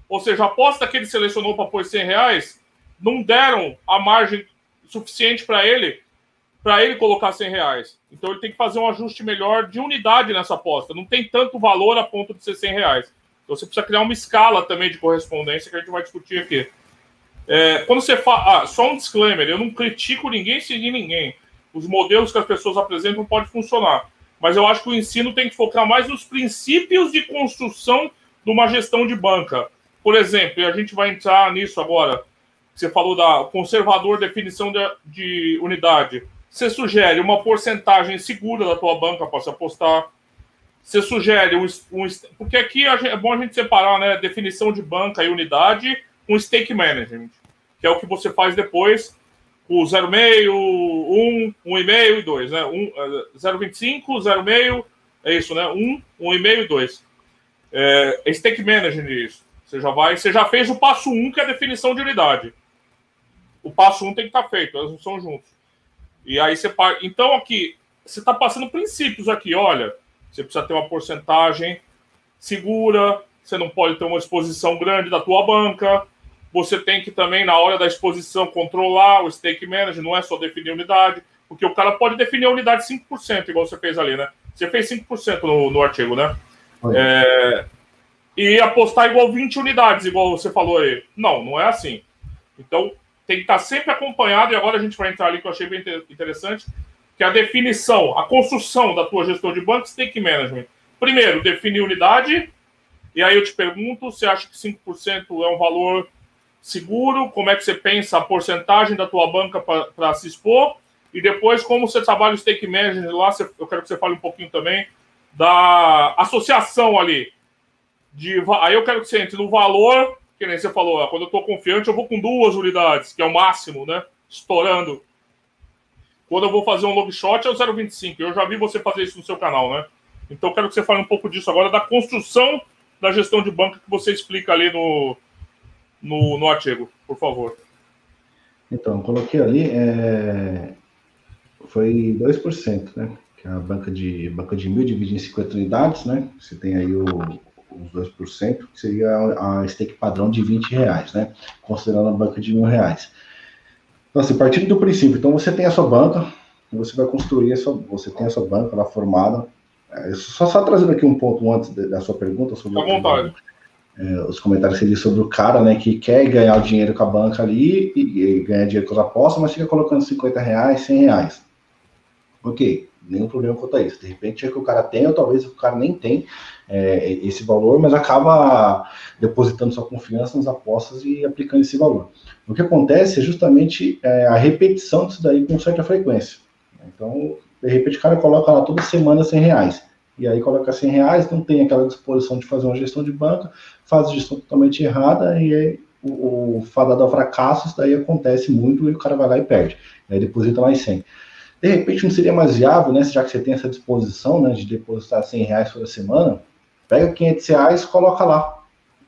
Ou seja, a aposta que ele selecionou para pôr 100 reais não deram a margem suficiente para ele para ele colocar 100 reais. Então ele tem que fazer um ajuste melhor de unidade nessa aposta. Não tem tanto valor a ponto de ser 100 reais. Então você precisa criar uma escala também de correspondência que a gente vai discutir aqui. É, quando você fala. Ah, só um disclaimer: eu não critico ninguém seguir ninguém. Os modelos que as pessoas apresentam podem funcionar mas eu acho que o ensino tem que focar mais nos princípios de construção de uma gestão de banca. Por exemplo, e a gente vai entrar nisso agora, você falou da conservador definição de, de unidade. Você sugere uma porcentagem segura da tua banca para se apostar. Você sugere um, um porque aqui é bom a gente separar, né, definição de banca e unidade, um stake management, que é o que você faz depois o 0,5, 1, 1,5 e 2, né? 0,25, 0,5, é isso, né? 1, 1,5 e 2. É, esse take management isso. Você já vai, você já fez o passo 1, que é a definição de unidade. O passo 1 tem que estar tá feito, elas não são juntos. E aí você Então, aqui, você está passando princípios aqui, olha. Você precisa ter uma porcentagem segura, você não pode ter uma exposição grande da tua banca, você tem que também, na hora da exposição, controlar o stake manager, não é só definir unidade, porque o cara pode definir a unidade 5%, igual você fez ali, né? Você fez 5% no, no artigo, né? É, e apostar igual 20 unidades, igual você falou aí. Não, não é assim. Então, tem que estar sempre acompanhado, e agora a gente vai entrar ali, que eu achei bem interessante, que é a definição, a construção da tua gestão de banco, stake management. Primeiro, definir unidade, e aí eu te pergunto, você acha que 5% é um valor seguro, como é que você pensa a porcentagem da tua banca para se expor E depois, como você trabalha o stake management lá, eu quero que você fale um pouquinho também da associação ali. De, aí eu quero que você entre no valor, que nem você falou, quando eu estou confiante, eu vou com duas unidades, que é o máximo, né? Estourando. Quando eu vou fazer um long shot é o 0,25. Eu já vi você fazer isso no seu canal, né? Então quero que você fale um pouco disso agora, da construção da gestão de banca que você explica ali no, no, no artigo, por favor. Então, coloquei ali, é... foi 2%, né? Que é a banca de, banca de mil dividida em 50 unidades, né? Você tem aí o, os 2%, que seria a stake padrão de 20 reais, né? Considerando a banca de mil reais. Então, assim, partindo do princípio, então você tem a sua banca, você vai construir a sua, você tem a sua banca lá formada. É, só, só trazendo aqui um ponto antes da sua pergunta sobre. Vontade. É, os comentários ali sobre o cara, né, que quer ganhar o dinheiro com a banca ali e, e ganhar dinheiro com as apostas, mas fica colocando 50 reais, 100 reais. Ok, nenhum problema quanto a isso. De repente é que o cara tem, ou talvez o cara nem tem é, esse valor, mas acaba depositando sua confiança nas apostas e aplicando esse valor. O que acontece é justamente é, a repetição disso daí com certa frequência. Então, de repente o cara coloca lá toda semana 100 reais. E aí coloca 100 reais, não tem aquela disposição de fazer uma gestão de banca, faz a gestão totalmente errada e aí o, o fadado ao fracasso, isso daí acontece muito e o cara vai lá e perde. Aí deposita mais 100. De repente não seria mais viável, né, já que você tem essa disposição né, de depositar 100 reais toda semana, pega 500 reais coloca lá.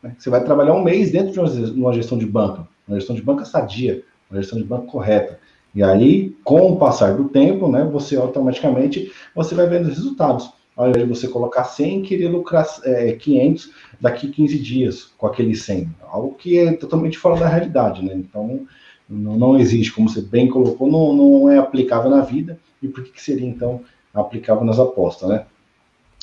Né? Você vai trabalhar um mês dentro de uma gestão de banca, uma gestão de banca sadia, uma gestão de banca correta. E aí, com o passar do tempo, né, você automaticamente você vai vendo os resultados. Ao invés de você colocar 100 e querer lucrar é, 500 daqui 15 dias com aquele 100. Algo que é totalmente fora da realidade, né? Então, não, não existe, como você bem colocou, não, não é aplicável na vida. E por que, que seria, então, aplicável nas apostas, né?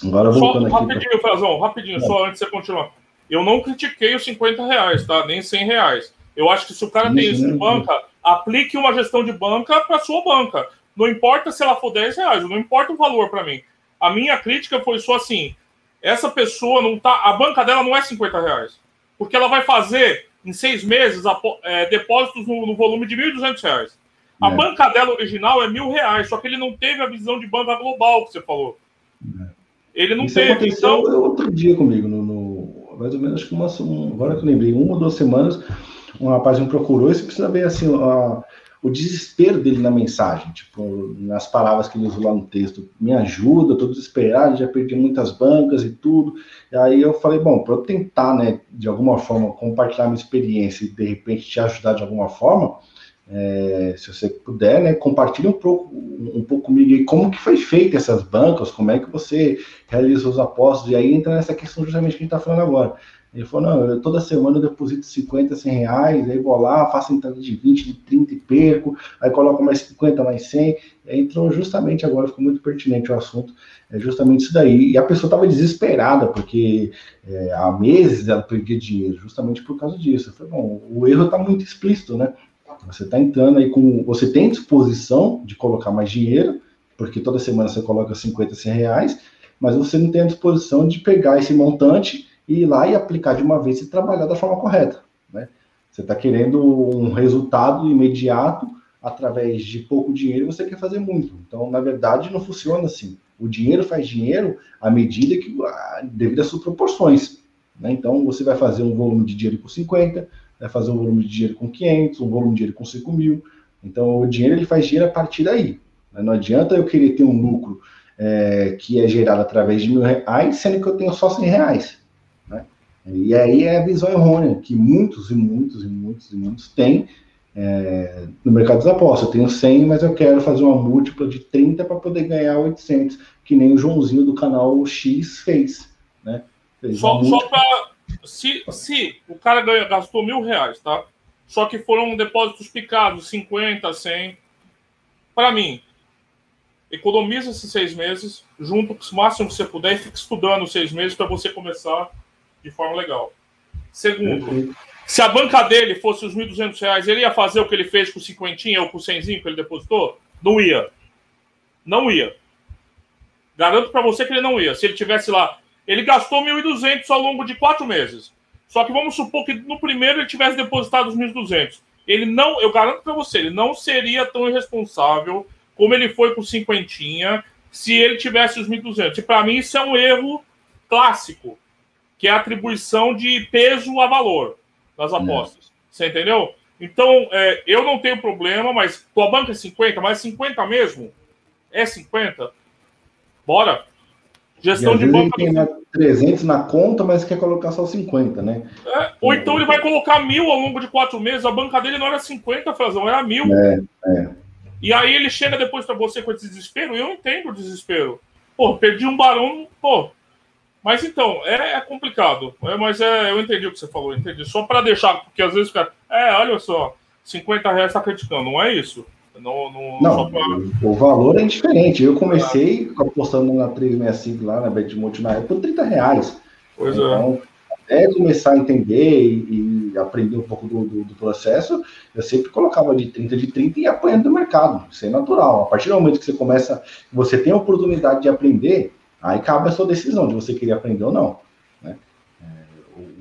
Agora voltando só, aqui. Rapidinho, pra... Frazão, rapidinho, é. só antes de você continuar. Eu não critiquei os 50 reais, tá? Nem 100 reais. Eu acho que se o cara tem isso de banca, aplique uma gestão de banca para sua banca. Não importa se ela for 10 reais, não importa o valor para mim. A minha crítica foi só assim: essa pessoa não tá. A banca dela não é 50 reais. Porque ela vai fazer em seis meses é, depósitos no, no, volume de 1.200 reais. A é. banca dela original é mil reais, só que ele não teve a visão de banca global que você falou. É. Ele não Isso teve. Aconteceu então... outro dia comigo, no, no, mais ou menos, acho que uma, um, agora que eu lembrei, uma ou duas semanas, um rapaz me procurou e você precisa ver assim, a, o desespero dele na mensagem, tipo, nas palavras que ele usou lá no texto, me ajuda, estou desesperado, já perdi muitas bancas e tudo. E aí eu falei, bom, para eu tentar, né, de alguma forma, compartilhar minha experiência e de repente te ajudar de alguma forma, é, se você puder, né, compartilhe um pouco, um pouco comigo aí como que foi feita essas bancas, como é que você realizou os apostos, e aí entra nessa questão justamente que a gente está falando agora. Ele falou, não, eu, toda semana eu deposito 50, 100 reais, aí vou lá, faço entrada de 20, de 30 e perco, aí coloco mais 50, mais 100, aí entrou justamente agora, ficou muito pertinente o assunto, é justamente isso daí. E a pessoa estava desesperada, porque é, há meses ela perdia dinheiro, justamente por causa disso. Eu falei, bom, o erro está muito explícito, né? Você está entrando aí com. Você tem disposição de colocar mais dinheiro, porque toda semana você coloca 50, 100 reais, mas você não tem a disposição de pegar esse montante e ir lá e aplicar de uma vez e trabalhar da forma correta. Né? Você está querendo um resultado imediato através de pouco dinheiro você quer fazer muito. Então, na verdade, não funciona assim. O dinheiro faz dinheiro à medida que, devido às suas proporções. Né? Então, você vai fazer um volume de dinheiro com 50, vai fazer um volume de dinheiro com 500, um volume de dinheiro com 5 mil. Então, o dinheiro ele faz dinheiro a partir daí. Né? Não adianta eu querer ter um lucro é, que é gerado através de mil reais, sendo que eu tenho só 100 reais. E aí é a visão errônea que muitos e muitos e muitos e muitos têm é, no mercado das apostas. Eu tenho 100, mas eu quero fazer uma múltipla de 30 para poder ganhar 800, que nem o Joãozinho do canal X fez. Né? Fez só só para. Se, se o cara gastou mil reais, tá? Só que foram depósitos picados, 50, 100. Para mim, economiza esses seis meses, junto com o máximo que você puder e fica estudando seis meses para você começar de forma legal. Segundo, se a banca dele fosse os 1.200 reais, ele ia fazer o que ele fez com o cinquentinha ou com o 100 que ele depositou? Não ia. Não ia. Garanto para você que ele não ia. Se ele tivesse lá, ele gastou 1.200 ao longo de quatro meses. Só que vamos supor que no primeiro ele tivesse depositado os 1.200. Ele não, eu garanto para você, ele não seria tão irresponsável como ele foi com cinquentinha, se ele tivesse os 1.200. E para mim isso é um erro clássico, que é a atribuição de peso a valor das apostas. Você entendeu? Então, é, eu não tenho problema, mas tua banca é 50, mas 50 mesmo? É 50? Bora. Gestão de banca. Ele tem 300 na conta, mas quer colocar só 50, né? É, ou então ele vai colocar mil ao longo de quatro meses. A banca dele não era 50, Frazão, era mil. É, é. E aí ele chega depois para você com esse desespero, e eu entendo o desespero. Pô, perdi um barão, pô. Mas então, é, é complicado. É, mas é, eu entendi o que você falou, entendi. Só para deixar, porque às vezes o cara, é, olha só, 50 reais tá criticando, não é isso? Não, não, não pra... o valor é diferente. Eu comecei é. apostando na 365 lá na Betmulti na época por 30 reais. Pois é. então, é até começar a entender e, e aprender um pouco do, do, do, processo, eu sempre colocava de 30 de 30 e apanhando do mercado. Isso é natural. A partir do momento que você começa, você tem a oportunidade de aprender, aí cabe a sua decisão de você querer aprender ou não. Né? É,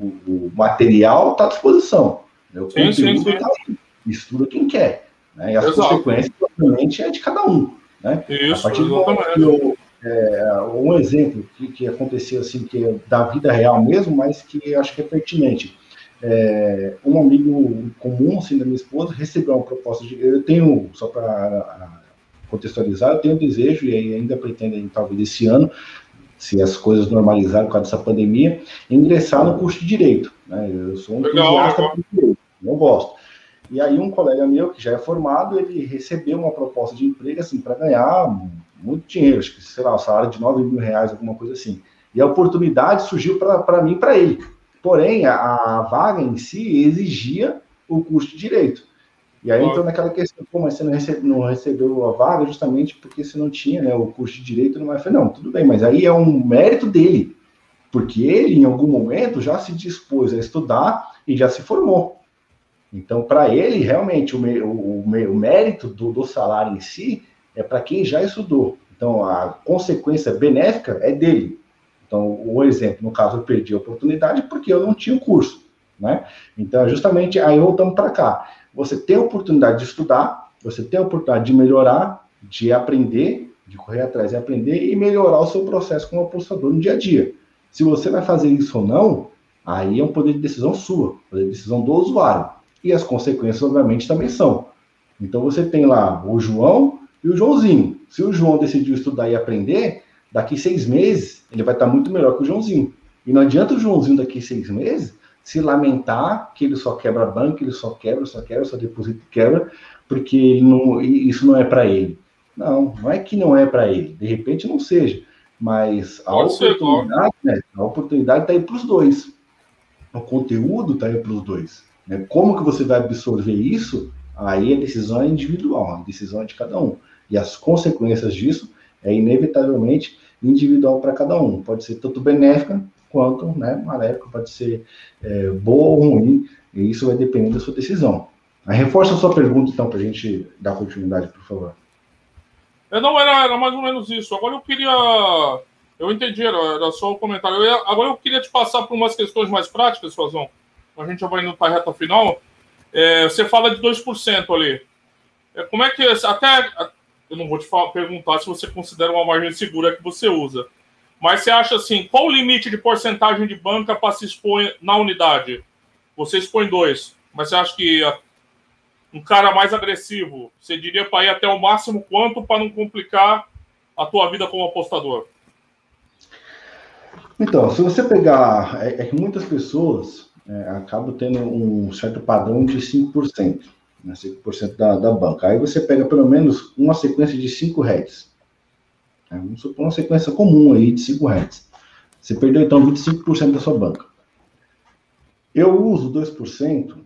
o, o, material está à disposição. Né? O sim, conteúdo está aí. Estuda quem quer. Né? E as Exato. consequências, obviamente, é de cada um. Né? Isso, a partir do momento é, um exemplo que, que, aconteceu assim, que é da vida real mesmo, mas que acho que é pertinente. É, um amigo comum, assim, da minha esposa, recebeu uma proposta de. Eu tenho, só para contextualizar, eu tenho um desejo, e ainda pretendo, talvez esse ano, se as coisas normalizarem por causa dessa pandemia, ingressar no curso de direito. Né? Eu sou um entusiasta do direito, não gosto. E aí um colega meu, que já é formado, ele recebeu uma proposta de emprego, assim, para ganhar muito dinheiro, acho que, sei lá, um salário de 9 mil reais, alguma coisa assim. E a oportunidade surgiu para mim e para ele. Porém, a, a, vaga em si exigia o custo de direito. E aí, então, naquela questão, pô, mas você não, recebe, não, recebeu a vaga justamente porque você não tinha né, o custo de direito, não vai falar, não, tudo bem, mas aí é um mérito dele, porque ele, em algum momento, já se dispôs a estudar e já se formou. Então, para ele, realmente, o, o, o, mérito do, do salário em si é para quem já estudou. Então, a consequência benéfica é dele. Então, o exemplo, no caso, eu perdi a oportunidade porque eu não tinha o curso, né? Então, justamente aí voltamos para cá. Você tem a oportunidade de estudar, você tem a oportunidade de melhorar, de aprender, de correr atrás e aprender e melhorar o seu processo como apostador no dia a dia. Se você vai fazer isso ou não, aí é um poder de decisão sua, poder de decisão do usuário. E as consequências, obviamente, também são. Então, você tem lá o João e o Joãozinho. Se o João decidiu estudar e aprender, daqui seis meses ele vai estar muito melhor que o Joãozinho. E não adianta o Joãozinho daqui seis meses se lamentar que ele só quebra banco, ele só quebra, só quebra, só deposita e quebra, porque não, isso não é para ele. Não, não é que não é para ele. De repente não seja. Mas a Pode oportunidade, né, a oportunidade está aí para os dois. O conteúdo está aí para os dois. Né? Como que você vai absorver isso? Aí a decisão é individual, a decisão é de cada um. E as consequências disso é inevitavelmente individual para cada um. Pode ser tanto benéfica quanto né, maléfica, pode ser é, boa ou ruim, e isso vai depender da sua decisão. Reforça a sua pergunta, então, para a gente dar continuidade, por favor. É, não, era, era mais ou menos isso. Agora eu queria. Eu entendi, era, era só o um comentário. Eu ia, agora eu queria te passar por umas questões mais práticas, Fazão. A gente já vai indo para a reta final. É, você fala de 2% ali. É, como é que. Até eu não vou te falar, perguntar se você considera uma margem segura que você usa. Mas você acha assim, qual o limite de porcentagem de banca para se expor na unidade? Você expõe dois, mas você acha que um cara mais agressivo, você diria para ir até o máximo quanto para não complicar a tua vida como apostador? Então, se você pegar, é, é que muitas pessoas é, acabam tendo um certo padrão de 5% né, 5% da, da banca. Aí você pega pelo menos uma sequência de 5 heads. Né, vamos supor uma sequência comum aí de 5 heads. Você perdeu então 25% da sua banca. Eu uso 2%,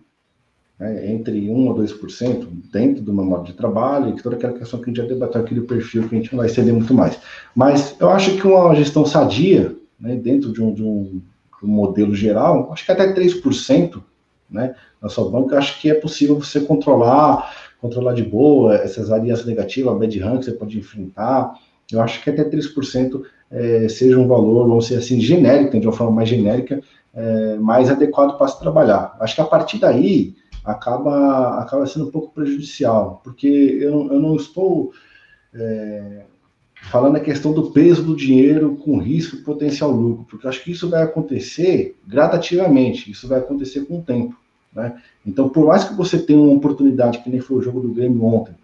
né, entre 1 a 2%, dentro do meu modo de trabalho, e toda aquela questão que a gente já debateu aqui do perfil, que a gente não vai estender muito mais. Mas eu acho que uma gestão sadia, né, dentro de um, de um, de um modelo geral, acho que até 3%, né, na sua banca, acho que é possível você controlar, controlar de boa essas alianças negativas, bad rank que você pode enfrentar. Eu acho que até 3% é, seja um valor, vamos dizer assim, genérico, de uma forma mais genérica, é, mais adequado para se trabalhar. Acho que a partir daí acaba, acaba sendo um pouco prejudicial, porque eu, eu não estou é, falando a questão do peso do dinheiro com risco e potencial lucro, porque eu acho que isso vai acontecer gradativamente, isso vai acontecer com o tempo. Né? Então, por mais que você tenha uma oportunidade, que nem foi o jogo do Grêmio ontem,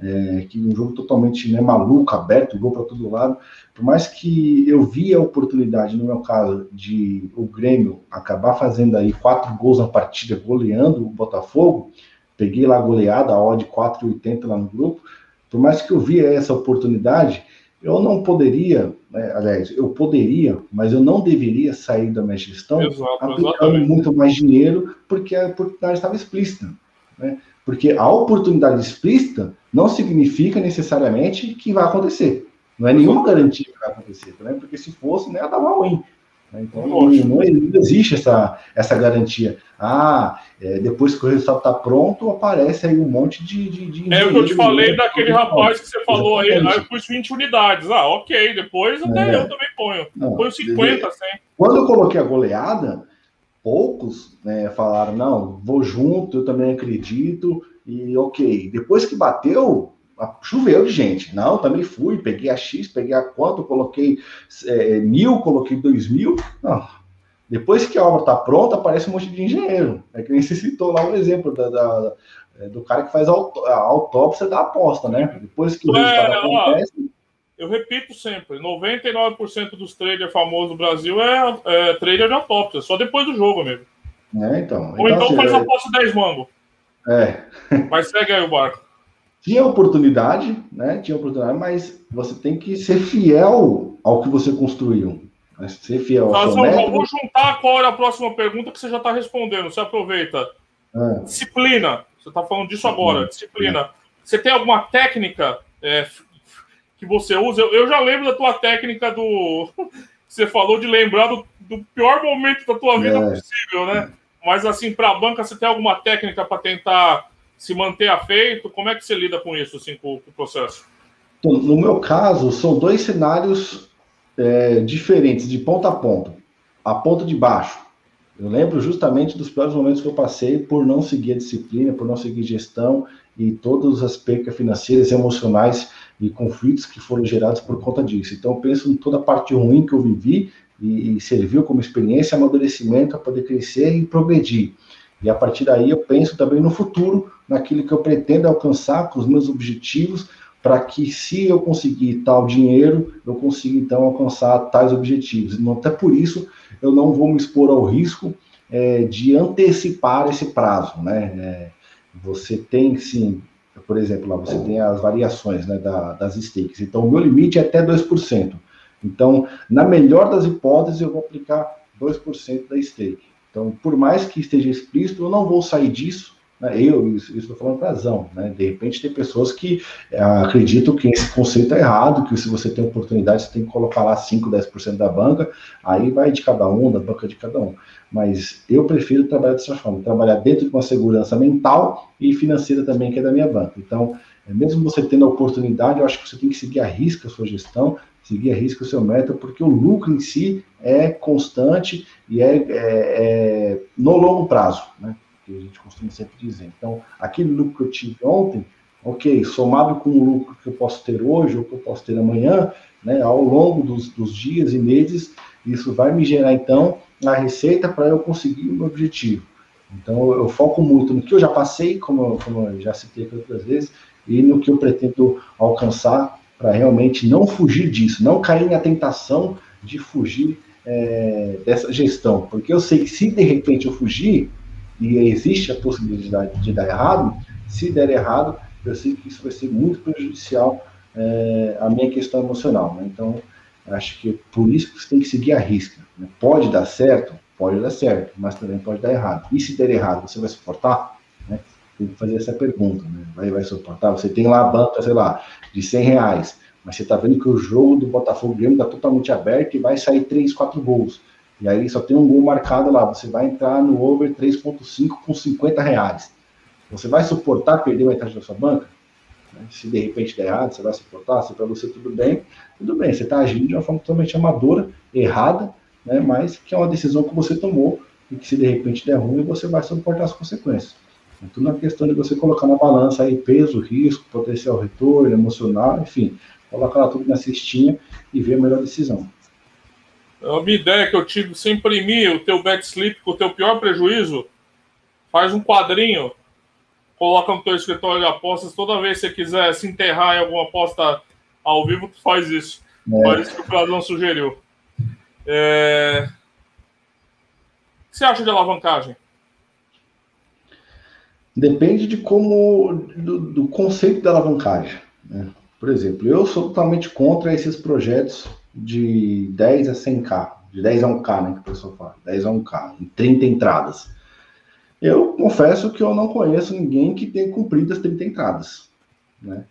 é, que um jogo totalmente né, maluco, aberto, gol para todo lado, por mais que eu vi a oportunidade, no meu caso, de o Grêmio acabar fazendo aí quatro gols na partida, goleando o Botafogo, peguei lá a goleada, a odd 4,80 lá no grupo, por mais que eu via essa oportunidade, eu não poderia, né, aliás, eu poderia, mas eu não deveria sair da minha gestão Exato, aplicando exatamente. muito mais dinheiro, porque a oportunidade estava explícita. Né? Porque a oportunidade explícita não significa necessariamente que vai acontecer. Não é nenhuma garantia que vai acontecer, né? porque se fosse, né, dava ruim. Né? Então, não, não, existe essa, essa garantia. Ah, é, depois que o resultado está pronto, aparece aí um monte de. de, de é o que eu te falei né? daquele rapaz que você falou aí, aí eu pus 20 unidades. Ah, ok, depois até é. eu também ponho. Não, ponho 50, 100. Quando eu coloquei a goleada, poucos né, falaram: não, vou junto, eu também acredito, e ok. Depois que bateu, choveu de gente. Não, também fui, peguei a X, peguei a quanto, coloquei é, mil, coloquei dois mil. Não. Depois que a obra está pronta, aparece um monte de engenheiro. É que nem você citou lá o um exemplo da, da, é, do cara que faz a, autópsia da aposta, né? Depois que o resultado é, acontece. Eu repito sempre: 99% dos traders famosos do Brasil é, é trader de autópsia, só depois do jogo mesmo. É, então. Ou então, então assim, faz é... aposta 10 mango. É. Mas segue aí o barco. Tinha oportunidade, né? Tinha oportunidade, mas você tem que ser fiel ao que você construiu. Né? Ser fiel ao seu método. Eu vou juntar qual era a próxima pergunta que você já está respondendo. Você aproveita. É. Disciplina. Você está falando disso agora. Disciplina. É. Você tem alguma técnica é, que você usa? Eu, eu, já lembro da tua técnica do. [laughs] Você falou de lembrar do, do pior momento da tua vida é. possível, né? Mas assim, para a banca, você tem alguma técnica para tentar se manter afeito? Como é que você lida com isso, assim, com, com o processo? No meu caso, são dois cenários é, diferentes, de ponta a ponta. A ponta de baixo. Eu lembro justamente dos piores momentos que eu passei por não seguir a disciplina, por não seguir gestão e todas as percas financeiras, emocionais e conflitos que foram gerados por conta disso. Então, eu penso em toda a parte ruim que eu vivi e, e serviu como experiência, amadurecimento para poder crescer e progredir. E a partir daí eu penso também no futuro, naquilo que eu pretendo alcançar com os meus objetivos, para que se eu conseguir tal dinheiro, eu consiga então alcançar tais objetivos. Então, até por isso eu não vou me expor ao risco é, de antecipar esse prazo, né? É, você tem sim, por exemplo, lá você tem as variações né, da, das stakes. Então, o meu limite é até 2%. Então, na melhor das hipóteses, eu vou aplicar 2% da stake. Então, por mais que esteja explícito, eu não vou sair disso. Né? Eu, isso, estou falando razão. Né? De repente, tem pessoas que é, acreditam que esse conceito é errado, que se você tem oportunidade, você tem que colocar lá 5%, 10% da banca, aí vai de cada um, da banca de cada um. Mas eu prefiro trabalhar dessa forma, trabalhar dentro de uma segurança mental e financeira também, que é da minha banca. Então, é, mesmo você tendo a oportunidade, eu acho que você tem que seguir a risca a sua gestão, seguir a risca o seu método, porque o lucro em si é constante e é, é, é, no longo prazo, né? Que a gente costuma sempre dizer. Então, aquele lucro que eu tive ontem, ok, somado com o lucro que eu posso ter hoje ou que eu posso ter amanhã, né? Ao longo dos, dos dias e meses, isso vai me gerar então a receita para eu conseguir o meu objetivo. Então, eu, foco muito no que eu já passei, como, como eu já citei aqui outras vezes, e no que eu pretendo alcançar para realmente não fugir disso, não cair na tentação de fugir é, dessa gestão. Porque eu sei que se de repente eu fugir, e existe a possibilidade de dar errado, se der errado, eu sei que isso vai ser muito prejudicial é, à minha questão emocional. Né? Então, acho que é por isso que você tem que seguir a risca. Né? Pode dar certo? Pode dar certo, mas também pode dar errado. E se der errado, você vai suportar? Né? Tem que fazer essa pergunta. Né? Vai, vai suportar? Você tem lá a banca, sei lá, de 100 reais, mas você está vendo que o jogo do Botafogo Grêmio está totalmente aberto e vai sair 3, 4 gols. E aí só tem um gol marcado lá. Você vai entrar no over 3,5 com 50 reais. Você vai suportar perder metade da sua banca? Né? Se de repente der errado, você vai suportar? Se para você tudo bem, tudo bem. Você está agindo de uma forma totalmente amadora, errada, né? mas que é uma decisão que você tomou e que se de repente der ruim, você vai suportar as consequências. É tudo na questão de você colocar na balança aí peso, risco, potencial retorno, emocional, enfim, colocar tudo na cestinha e ver a melhor decisão. A minha ideia que eu tive, você imprimir o teu bet slip com o teu pior prejuízo, faz um quadrinho, coloca no teu escritório de apostas, toda vez que você quiser se enterrar em alguma aposta ao vivo, tu faz isso. É. Isso que o Frazão sugeriu. É... O que você acha de alavancagem? Depende de como do, do conceito da alavancagem. Né? Por exemplo, eu sou totalmente contra esses projetos de 10 a 100k, de 10 a 1k, né, que o pessoal fala, 10 a 1k, em 30 entradas. Eu confesso que eu não conheço ninguém que tenha cumprido as 30 entradas, né?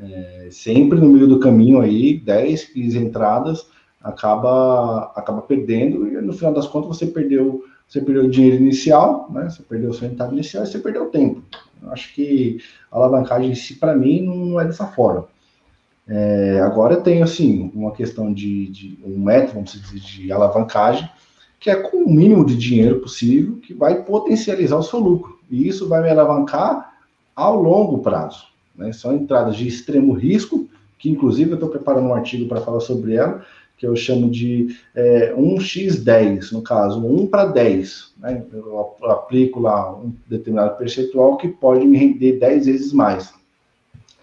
É, sempre no meio do caminho aí, 10, 15 entradas, acaba acaba perdendo e no final das contas você perdeu você perdeu o dinheiro inicial, né? Você perdeu o seu entrada inicial e você perdeu o tempo. Eu acho que a alavancagem em si, para mim, não é dessa forma. É, agora eu tenho, assim, uma questão de, de, um método, vamos dizer, de alavancagem, que é com o mínimo de dinheiro possível, que vai potencializar o seu lucro. E isso vai me alavancar ao longo prazo. Né? São entradas de extremo risco, que inclusive eu estou preparando um artigo para falar sobre ela, que eu chamo de é, 1x10, no caso, 1 para 10. Né? Eu aplico lá um determinado percentual que pode me render 10 vezes mais.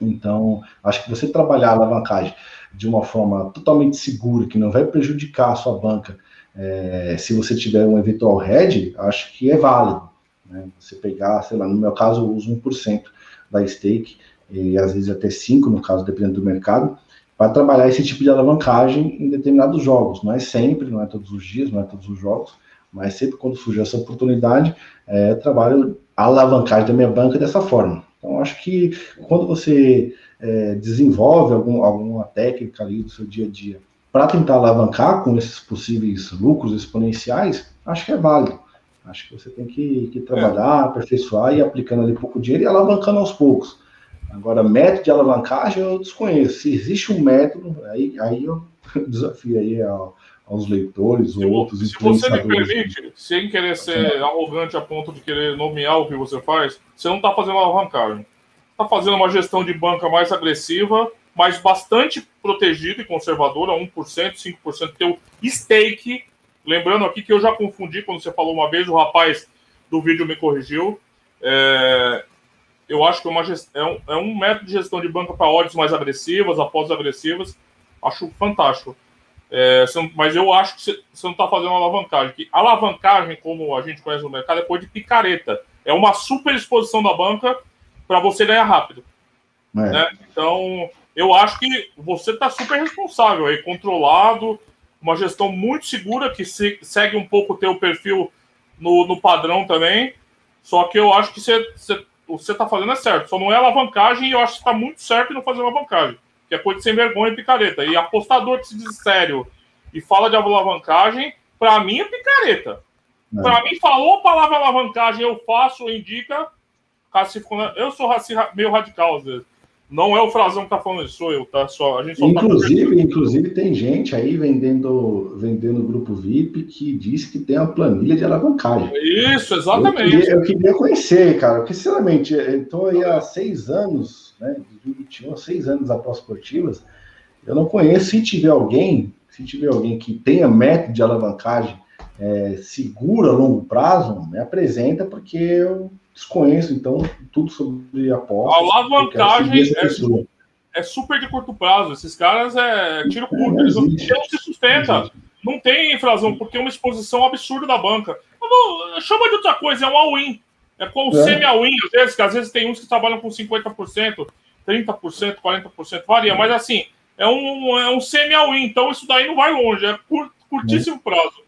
Então, acho que você trabalhar a alavancagem de uma forma totalmente segura, que não vai prejudicar a sua banca, é, se você tiver um eventual hedge, acho que é válido. Né? Você pegar, sei lá, no meu caso, eu uso 1% da stake, e às vezes até 5%, no caso, dependendo do mercado, para trabalhar esse tipo de alavancagem em determinados jogos. Não é sempre, não é todos os dias, não é todos os jogos, mas sempre quando surge essa oportunidade, é, eu trabalho a alavancagem da minha banca dessa forma. Então, acho que quando você é, desenvolve algum, alguma técnica ali do seu dia a dia para tentar alavancar com esses possíveis lucros exponenciais, acho que é válido. Acho que você tem que, que trabalhar, é. aperfeiçoar e aplicando ali pouco dinheiro e alavancando aos poucos. Agora, método de alavancagem eu desconheço. Se existe um método, aí, aí eu [laughs] desafio aí aos leitores ou outros Se você me permite, sem querer ser arrogante a ponto de querer nomear o que você faz, você não está fazendo alavancagem. Está fazendo uma gestão de banca mais agressiva, mas bastante protegida e conservadora, 1%, 5% teu stake. Lembrando aqui que eu já confundi quando você falou uma vez, o rapaz do vídeo me corrigiu. É, eu acho que é, uma é, um, é um método de gestão de banca para odds mais agressivas, apostas agressivas. Acho fantástico. É, mas eu acho que você, não está fazendo alavancagem. Que alavancagem, como a gente conhece no mercado, é coisa de picareta. É uma super exposição da banca para você ganhar rápido. É. Né? Então, eu acho que você está super responsável aí, controlado, uma gestão muito segura que se, segue um pouco o teu perfil no, no padrão também. Só que eu acho que você, você o que você está fazendo é certo. Só não é alavancagem e eu acho que está muito certo em não fazer alavancagem. Que é coisa de sem vergonha e picareta. E apostador que se diz sério e fala de alavancagem, para mim é picareta. É. Para mim, falou a palavra alavancagem, eu faço, indica. Eu sou meio radical às vezes. Não é o Frazão que tá falando isso, sou eu, tá? Só, a gente só tá inclusive, tá inclusive, tem gente aí vendendo, vendendo grupo VIP que diz que tem uma planilha de alavancagem. Isso, exatamente. Eu queria, eu queria conhecer, cara, porque sinceramente, eu estou aí há seis anos, né? 2021, seis anos após esportivas, eu não conheço. Se tiver alguém, se tiver alguém que tenha método de alavancagem é, segura a longo prazo, me apresenta, porque eu desconheço, então, tudo sobre aposta. A alavancagem é, é, super de curto prazo. Esses caras é tiro é, curto, eles não, não se sustenta. Não tem inflação, porque é uma exposição absurda da banca. Não, chama de outra coisa, é um all-in. É com o é. semi-all-in, às vezes, que às vezes tem uns que trabalham com 50%, 30%, 40%, varia, mas assim, é um, é um semi-all-in, então isso daí não vai longe, é curtíssimo prazo.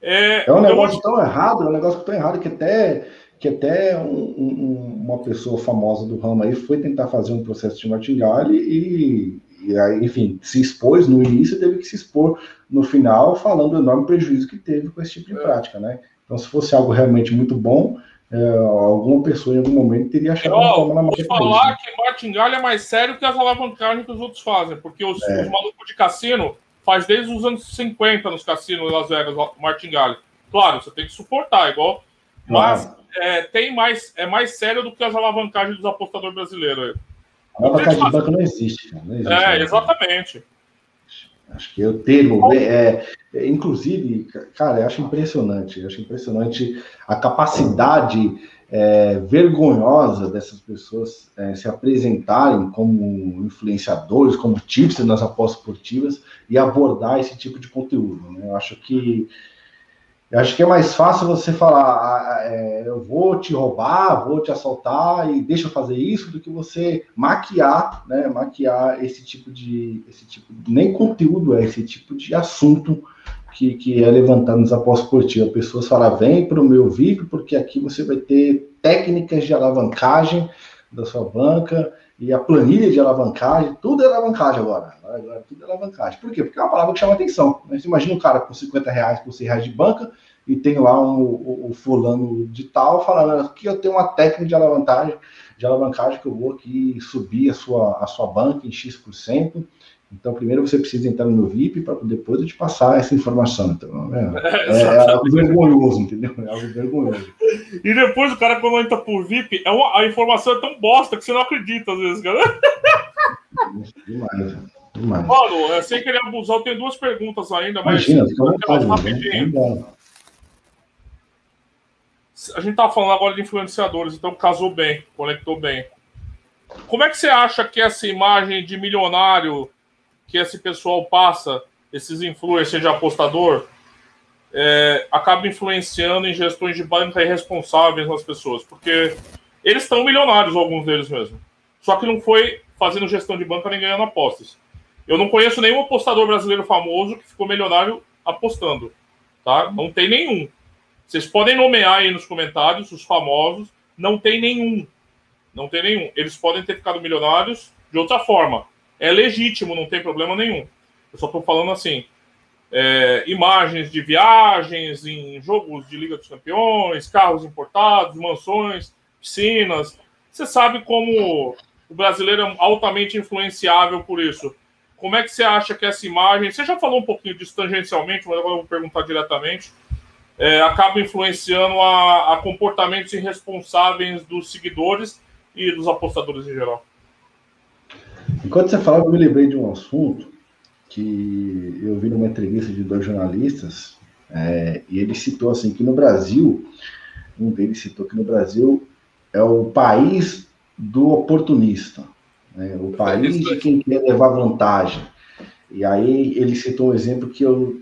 É, é um negócio tão errado, é um negócio tão errado que até que até um, um, uma pessoa famosa do ramo aí foi tentar fazer um processo de martingale e, e aí, enfim, se expôs no início teve que se expor no final, falando do enorme prejuízo que teve com esse tipo de é. prática, né? Então, se fosse algo realmente muito bom, é, alguma pessoa em algum momento teria achado uma forma na mão. Vou falar né? que martingale é mais sério que as alavancagens que os outros fazem, porque os, é. os malucos de cassino faz desde os anos 50 nos cassinos Las Vegas, martingale. Claro, você tem que suportar, igual. Mas é, tem mais, é mais sério do que as alavancagens dos apostadores brasileiros. A alavancagem de banco não existe. Não existe é, exatamente. Acho que o termo, é, é, inclusive, cara, eu acho impressionante, eu acho impressionante a capacidade é, vergonhosa dessas pessoas é, se apresentarem como influenciadores, como tipsters nas apostas esportivas e abordar esse tipo de conteúdo. Né? Eu acho que eu acho que é mais fácil você falar, ah, ah, é, eu vou te roubar, vou te assaltar e deixa eu fazer isso, do que você maquiar, né? Maquiar esse tipo de, esse tipo, nem conteúdo é esse tipo de assunto que, que é levantado nos apostas esportivas. Pessoas falam, vem para o meu VIP, porque aqui você vai ter técnicas de alavancagem da sua banca e a planilha de alavancagem, tudo é alavancagem agora. Agora tudo é alavancagem. Por quê? Porque é uma palavra que chama atenção. Né? Você imagina um cara com 50 reais por 100 reais de banca e tem lá um, o, fulano de tal falando que eu tenho uma técnica de alavancagem, de alavancagem que eu vou aqui subir a sua, a sua banca em X%. Então, primeiro você precisa entrar no VIP para depois eu te passar essa informação. Então, [laughs] é, é, é algo vergonhoso, entendeu? É algo vergonhoso. E depois o cara, quando entra por VIP, é uma, a informação é tão bosta que você não acredita às vezes, cara. Demais, demais. Mano, sem querer abusar, eu tenho duas perguntas ainda, mas Imagina, eu rapidinho. A gente tá falando agora de influenciadores, então casou bem, conectou bem. Como é que você acha que essa imagem de milionário que esse pessoal passa, esses influencers de apostador, é, acaba influenciando em gestões de banca irresponsáveis nas pessoas, porque eles estão milionários, alguns deles mesmo. Só que não foi fazendo gestão de banca nem ganhando apostas. Eu não conheço nenhum apostador brasileiro famoso que ficou milionário apostando, tá? Não tem nenhum. Vocês podem nomear aí nos comentários os famosos, não tem nenhum. Não tem nenhum. Eles podem ter ficado milionários de outra forma é legítimo, não tem problema nenhum. Eu só estou falando assim: é, imagens de viagens em jogos de Liga dos Campeões, carros importados, mansões, piscinas. Você sabe como o brasileiro é altamente influenciável por isso. Como é que você acha que essa imagem, você já falou um pouquinho disso tangencialmente, mas agora eu vou perguntar diretamente, é, acaba influenciando a, a comportamentos irresponsáveis dos seguidores e dos apostadores em geral? Enquanto você falava, eu me lembrei de um assunto que eu vi numa entrevista de dois jornalistas, é, e ele citou assim que no Brasil, um deles citou que no Brasil é o país do oportunista, né, o país de quem quer levar vantagem. E aí ele citou um exemplo que eu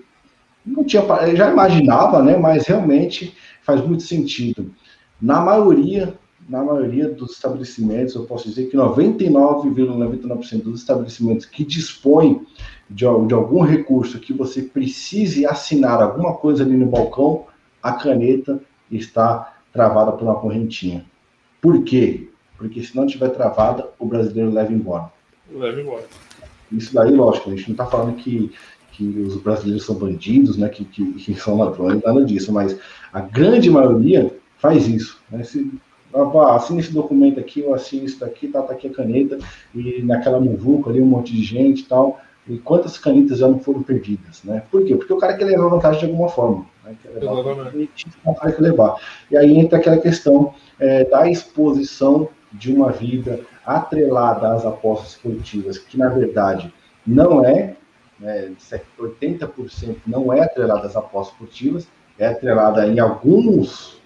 não tinha, eu já imaginava, né, mas realmente faz muito sentido. Na maioria na maioria dos estabelecimentos, eu posso dizer que 99,99% ,99 dos estabelecimentos que dispõem de, de, algum recurso que você precise assinar alguma coisa ali no balcão, a caneta está travada por uma correntinha. Por quê? Porque se não tiver travada, o brasileiro leva embora. Leva embora. Isso daí, lógico, a gente não está falando que, que os brasileiros são bandidos, né, que, que, que são ladrões, nada disso, mas a grande maioria faz isso. Né? Se assina esse documento aqui, eu assino isso daqui, tá, tá aqui a caneta, e naquela muvuca ali, um monte de gente e tal. E quantas canetas já não foram perdidas, né? Por quê? Porque o cara quer levar vantagem de alguma forma. Né? Quer levar o levar. E aí entra aquela questão é, da exposição de uma vida atrelada às apostas esportivas, que na verdade não é, né, 80% não é atrelada às apostas esportivas, é atrelada em alguns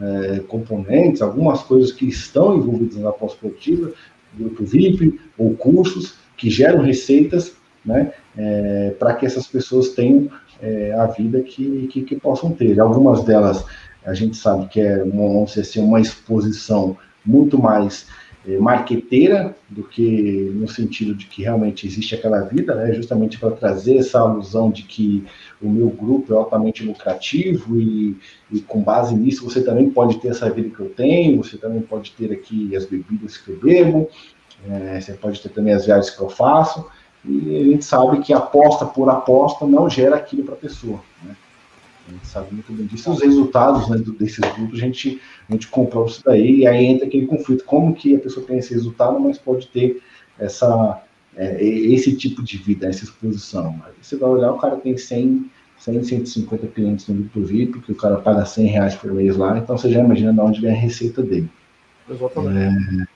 é, componentes, algumas coisas que estão envolvidas na pós-produtiva, grupo VIP ou cursos que geram receitas né, é, para que essas pessoas tenham é, a vida que, que, que, possam ter. Algumas delas a gente sabe que é uma, assim, uma exposição muito mais é, marqueteira do que no sentido de que realmente existe aquela vida, né, justamente para trazer essa alusão de que o meu grupo é altamente lucrativo e, e, com base nisso você também pode ter essa vida que eu tenho, você também pode ter aqui as bebidas que eu bebo, é, você pode ter também as viagens que eu faço, e a gente sabe que aposta por aposta não gera aquilo para a pessoa. Né? A gente sabe muito bem disso. Os resultados né, desses grupos, a gente, a gente comprova isso daí, e aí entra aquele conflito. Como que a pessoa tem esse resultado, mas pode ter essa, é, esse tipo de vida, essa exposição. Aí você vai olhar, o cara tem 100, 100, 150 clientes no grupo VIP, que o cara paga 100 reais por mês lá, então você já imagina de onde vem a receita dele. Exatamente.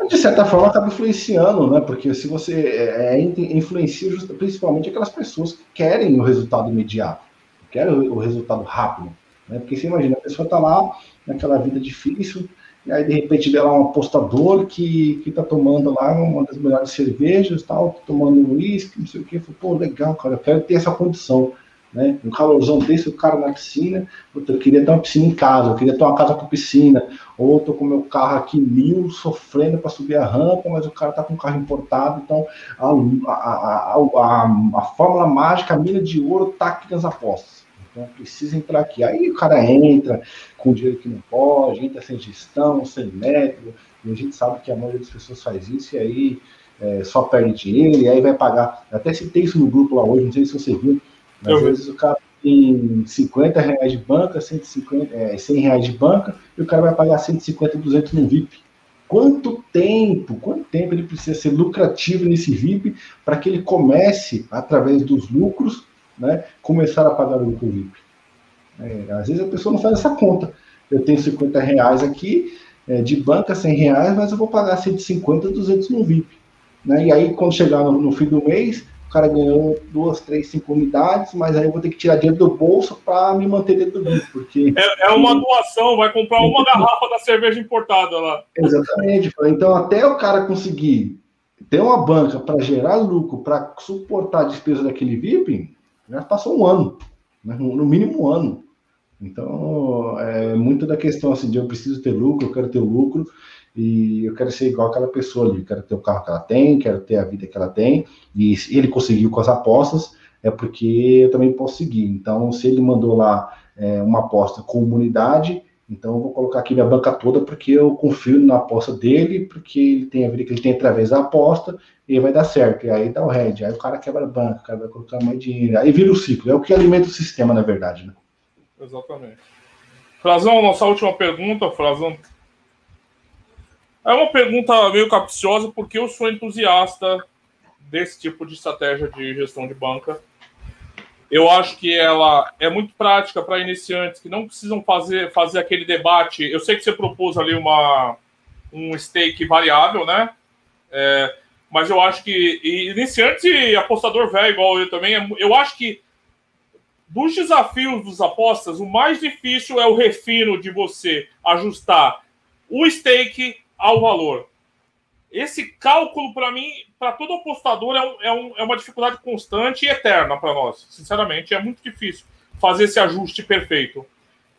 É, de certa forma, acaba influenciando, né? Porque se você é, é influencia principalmente aquelas pessoas que querem o resultado imediato, querem o, resultado rápido. Né? Porque você imagina, a pessoa está lá naquela vida difícil, e aí de repente vê lá um apostador que, que tá tomando lá uma das melhores cervejas, tal, tá tomando uísque, não sei o que, pô, legal, cara, eu quero ter essa condição. Né? Um calorzão desse, o cara na piscina, eu queria ter uma piscina em casa, eu queria ter uma casa com piscina, ou tô com meu carro aqui mil, sofrendo para subir a rampa, mas o cara tá com um carro importado, então a, a, a, a, a fórmula mágica, a mina de ouro tá aqui nas apostas. Então precisa entrar aqui. Aí o cara entra com dinheiro que não pode, entra sem gestão, sem método, e a gente sabe que a maioria das pessoas faz isso, e aí é, só perde dinheiro, e aí vai pagar. Até citei isso no grupo lá hoje, não sei se você viu, mas às vezes o cara tem 50 reais de banca, 150, é, 100 reais de banca, e o cara vai pagar 150, 200 no VIP. Quanto tempo, quanto tempo ele precisa ser lucrativo nesse VIP para que ele comece, através dos lucros, né, começar a pagar o lucro VIP? É, às vezes a pessoa não faz essa conta. Eu tenho 50 reais aqui, é, de banca 100 reais, mas eu vou pagar 150, 200 no VIP. Né? E aí, quando chegar no, no fim do mês, o cara ganhou duas, três, cinco unidades, mas aí eu vou ter que tirar dinheiro do bolso para me manter dentro do grupo, porque... É, é, uma doação, vai comprar uma garrafa da cerveja importada lá. Exatamente. Então, até o cara conseguir ter uma banca para gerar lucro, para suportar a despesa daquele VIP, já passou um ano, né? no mínimo um ano. Então, é muito da questão assim, de eu preciso ter lucro, eu quero ter lucro, e eu quero ser igual aquela pessoa ali, quero ter o carro que ela tem, quero ter a vida que ela tem, e se ele conseguiu com as apostas, é porque eu também posso seguir. Então, se ele mandou lá é, uma aposta comunidade, então eu vou colocar aqui minha banca toda porque eu confio na aposta dele, porque ele tem a vida que ele tem através da aposta, e vai dar certo. E aí dá o head, aí o cara quebra a banca, o cara vai colocar mais dinheiro, aí vira o ciclo, é o que alimenta o sistema, na verdade, né? Exatamente. Frazão, nossa última pergunta, Frazão, é uma pergunta meio capciosa, porque eu sou entusiasta desse tipo de estratégia de gestão de banca. Eu acho que ela é muito prática para iniciantes que não precisam fazer, fazer aquele debate. Eu sei que você propôs ali uma, um stake variável, né? É, mas eu acho que iniciante e apostador velho, igual eu também, é eu acho que dos desafios dos apostas, o mais difícil é o refino de você ajustar o stake ao valor. Esse cálculo, para mim, para todo apostador, é, um, é, um, é, uma dificuldade constante e eterna para nós. Sinceramente, é muito difícil fazer esse ajuste perfeito.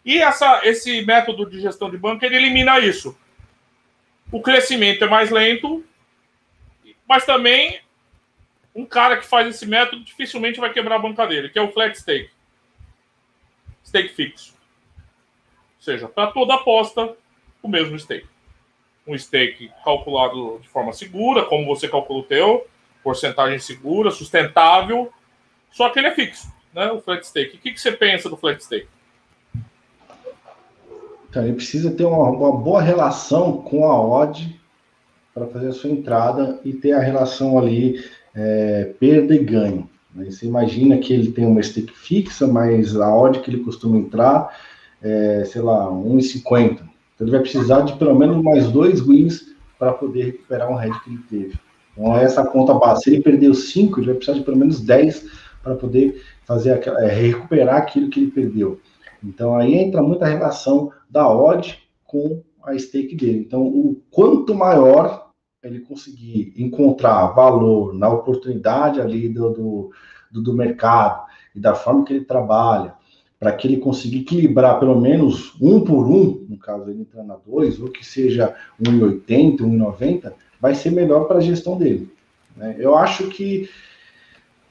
E essa, esse método de gestão de banco ele elimina isso. O crescimento é mais lento, mas também um cara que faz esse método dificilmente vai quebrar a banca dele, que é o flat stake. Stake fixo. Ou seja, para toda aposta, o mesmo stake um stake calculado de forma segura, como você calcula o teu, porcentagem segura, sustentável, só que ele é fixo, né? O flat stake. O que, que você pensa do flat stake? Então, ele precisa ter uma, uma boa relação com a odd para fazer a sua entrada e ter a relação ali é, perda e ganho. Você imagina que ele tem uma stake fixa, mas a odd que ele costuma entrar é, sei lá, 1,50. Ele vai precisar de pelo menos mais dois wins para poder recuperar um head que ele teve. Então essa conta base, se ele perdeu cinco, ele vai precisar de pelo menos 10 para poder fazer é, recuperar aquilo que ele perdeu. Então aí entra muita relação da odd com a stake dele. Então o quanto maior ele conseguir encontrar valor na oportunidade ali do, do, do mercado e da forma que ele trabalha, para que ele consiga equilibrar pelo menos um por um, no caso ele entrar na 2, ou que seja 1,80, 1,90, vai ser melhor para a gestão dele. Né? Eu acho que,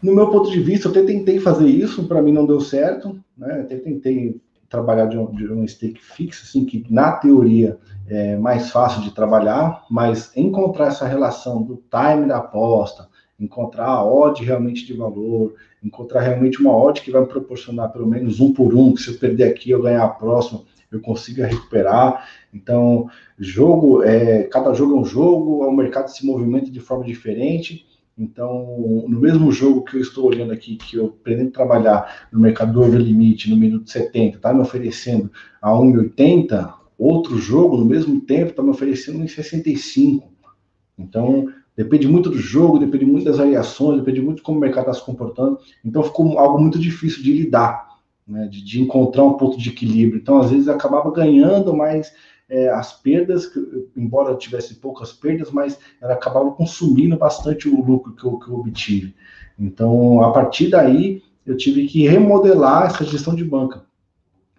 no meu ponto de vista, eu até tentei fazer isso, para mim não deu certo, né? até tentei trabalhar de um, de um stake fixo, assim, que na teoria é mais fácil de trabalhar, mas encontrar essa relação do time da aposta, encontrar a odd realmente de valor, encontrar realmente uma odd que vai me proporcionar pelo menos um por um, que se eu perder aqui, eu ganhar a próxima, eu consiga recuperar. Então, jogo, é, cada jogo é um jogo, o mercado se movimenta de forma diferente. Então, no mesmo jogo que eu estou olhando aqui, que eu pretendo trabalhar no mercado do limite no minuto 70, está me oferecendo a 1,80, outro jogo no mesmo tempo está me oferecendo 1,65. Então, depende muito do jogo, depende muito das variações, depende muito de como o mercado está se comportando. Então, ficou algo muito difícil de lidar, né, de, de encontrar um ponto de equilíbrio. Então, às vezes, acabava ganhando, mas é, as perdas, embora tivesse poucas perdas, mas ela acabava consumindo bastante o lucro que eu, que eu obtive. Então, a partir daí, eu tive que remodelar essa gestão de banca.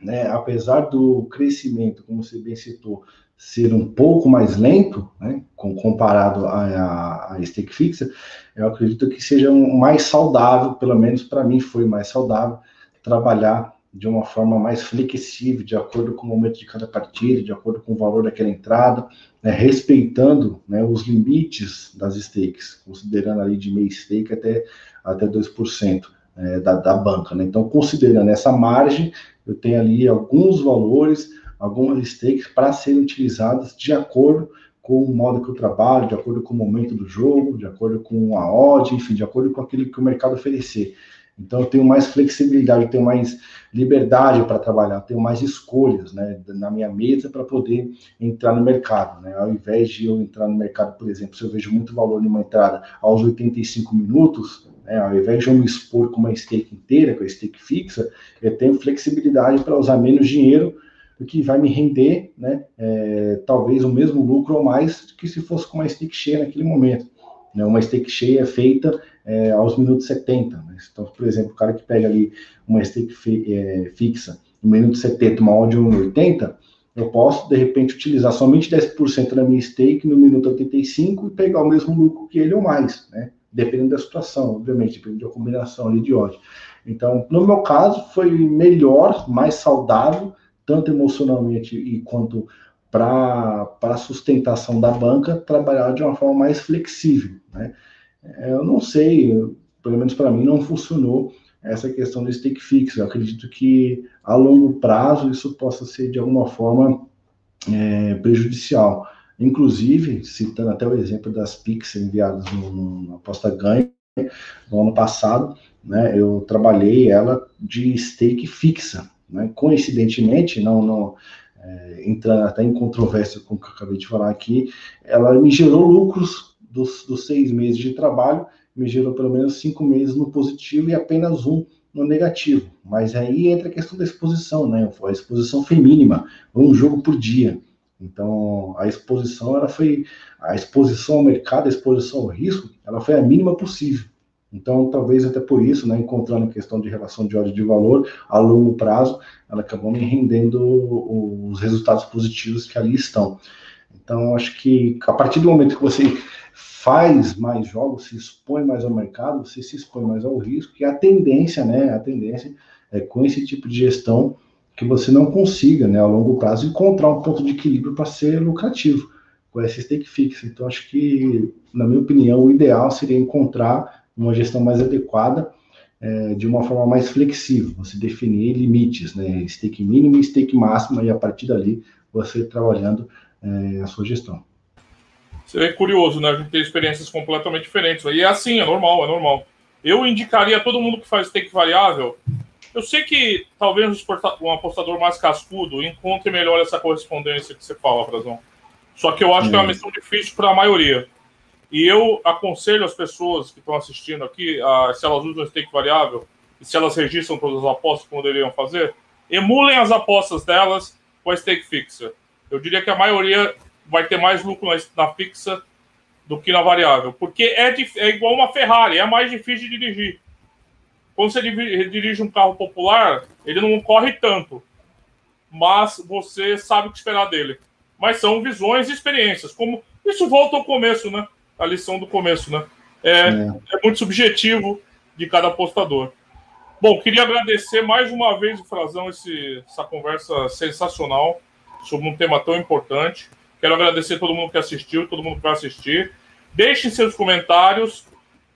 Né? Apesar do crescimento, como você bem citou, ser um pouco mais lento, né, comparado a, a, a stake fixa, eu acredito que seja um, mais saudável, pelo menos para mim foi mais saudável, trabalhar de uma forma mais flexível, de acordo com o momento de cada partida, de acordo com o valor daquela entrada, né, respeitando né, os limites das stakes, considerando ali de meia stake até, até 2% é, da, da banca. Né? Então, considerando essa margem, eu tenho ali alguns valores, algumas stakes para serem utilizadas de acordo com o modo que eu trabalho, de acordo com o momento do jogo, de acordo com a odd, enfim, de acordo com aquilo que o mercado oferecer. Então, eu tenho mais flexibilidade, eu tenho mais liberdade para trabalhar, eu tenho mais escolhas né, na minha mesa para poder entrar no mercado. Né? Ao invés de eu entrar no mercado, por exemplo, se eu vejo muito valor numa entrada aos 85 minutos, né, ao invés de eu me expor com uma stake inteira, com a stake fixa, eu tenho flexibilidade para usar menos dinheiro, o que vai me render né, é, talvez o mesmo lucro ou mais que se fosse com uma stake cheia naquele momento. Né? Uma stake cheia feita é, aos minutos 70. Né? Então, por exemplo, o cara que pega ali uma stake fi, é, fixa no minuto 70, uma odd 1,80, eu posso, de repente, utilizar somente 10% da minha stake no minuto 85 e pegar o mesmo lucro que ele ou mais, né? Dependendo da situação, obviamente, dependendo da combinação ali de odd. Então, no meu caso, foi melhor, mais saudável, tanto emocionalmente e quanto para a sustentação da banca, trabalhar de uma forma mais flexível, né? É, eu não sei, pelo menos para mim não funcionou essa questão do stake fixo. Eu acredito que a longo prazo isso possa ser de alguma forma é, prejudicial. Inclusive, citando até o exemplo das PIX enviadas no aposta ganha no ano passado, né, eu trabalhei ela de stake fixa. Né? Coincidentemente, não, não é, entrando até em controvérsia com o que eu acabei de falar aqui, ela me gerou lucros dos, dos seis meses de trabalho, me gerou pelo menos cinco meses no positivo e apenas um no negativo. Mas aí entra a questão da exposição, né? A exposição foi mínima, um jogo por dia. Então a exposição ela foi a exposição ao mercado, a exposição ao risco, ela foi a mínima possível. Então talvez até por isso, né, encontrando a questão de relação de ordem de valor a longo prazo, ela acabou me rendendo os resultados positivos que ali estão. Então acho que a partir do momento que você faz mais jogos, se expõe mais ao mercado, você se expõe mais ao risco, e a tendência, né, a tendência é com esse tipo de gestão que você não consiga, né, a longo prazo, encontrar um ponto de equilíbrio para ser lucrativo com essa stake fixa. Então, acho que, na minha opinião, o ideal seria encontrar uma gestão mais adequada, é, de uma forma mais flexível, você definir limites, né, stake mínimo e stake máximo, e a partir dali você trabalhando é, a sua gestão. É curioso, né? A gente tem experiências completamente diferentes. E é assim, é normal, é normal. Eu indicaria a todo mundo que faz stake variável. Eu sei que talvez um apostador mais cascudo encontre melhor essa correspondência que você fala, Frazão. Só que eu acho que é uma missão difícil para a maioria. E eu aconselho as pessoas que estão assistindo aqui, se elas usam stake variável e se elas registram todas as apostas como deveriam fazer, emulem as apostas delas com a stake fixa. Eu diria que a maioria vai ter mais lucro na, na fixa do que na variável. Porque é, é igual uma Ferrari, é mais difícil de dirigir. Quando você dirige um carro popular, ele não corre tanto. Mas você sabe o que esperar dele. Mas são visões e experiências. Como Isso volta ao começo, né? A lição do começo, né? É, é. é muito subjetivo de cada apostador. Bom, queria agradecer mais uma vez o Frazão esse, essa conversa sensacional sobre um tema tão importante. Quero agradecer a todo mundo que assistiu, todo mundo que vai assistir. Deixem seus comentários.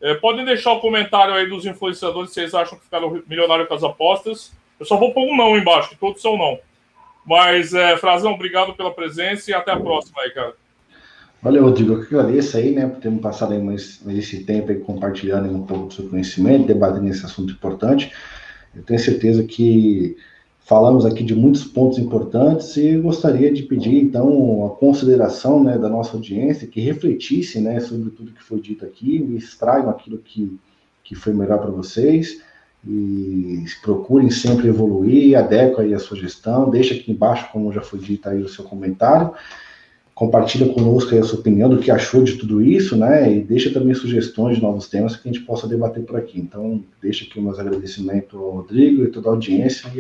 É, podem deixar o comentário aí dos influenciadores se vocês acham que ficaram milionários com as apostas. Eu só vou pôr um não embaixo, que todos são não. Mas, é, Frazão, obrigado pela presença e até a próxima aí, cara. Valeu, Rodrigo. Eu que agradeço aí, né, por termos passado aí mais, mais esse tempo aí compartilhando um pouco do seu conhecimento, debatendo esse assunto importante. Eu tenho certeza que falamos aqui de muitos pontos importantes e gostaria de pedir, então, a consideração né, da nossa audiência, que refletisse né, sobre tudo que foi dito aqui, e extraiam aquilo que, que foi melhor para vocês, e procurem sempre evoluir, adequem aí a sua gestão, deixa aqui embaixo, como já foi dito aí, o seu comentário, compartilha conosco aí a sua opinião do que achou de tudo isso, né? E deixa também sugestões de novos temas que a gente possa debater por aqui. Então, deixa aqui meus agradecimentos ao Rodrigo e toda a audiência.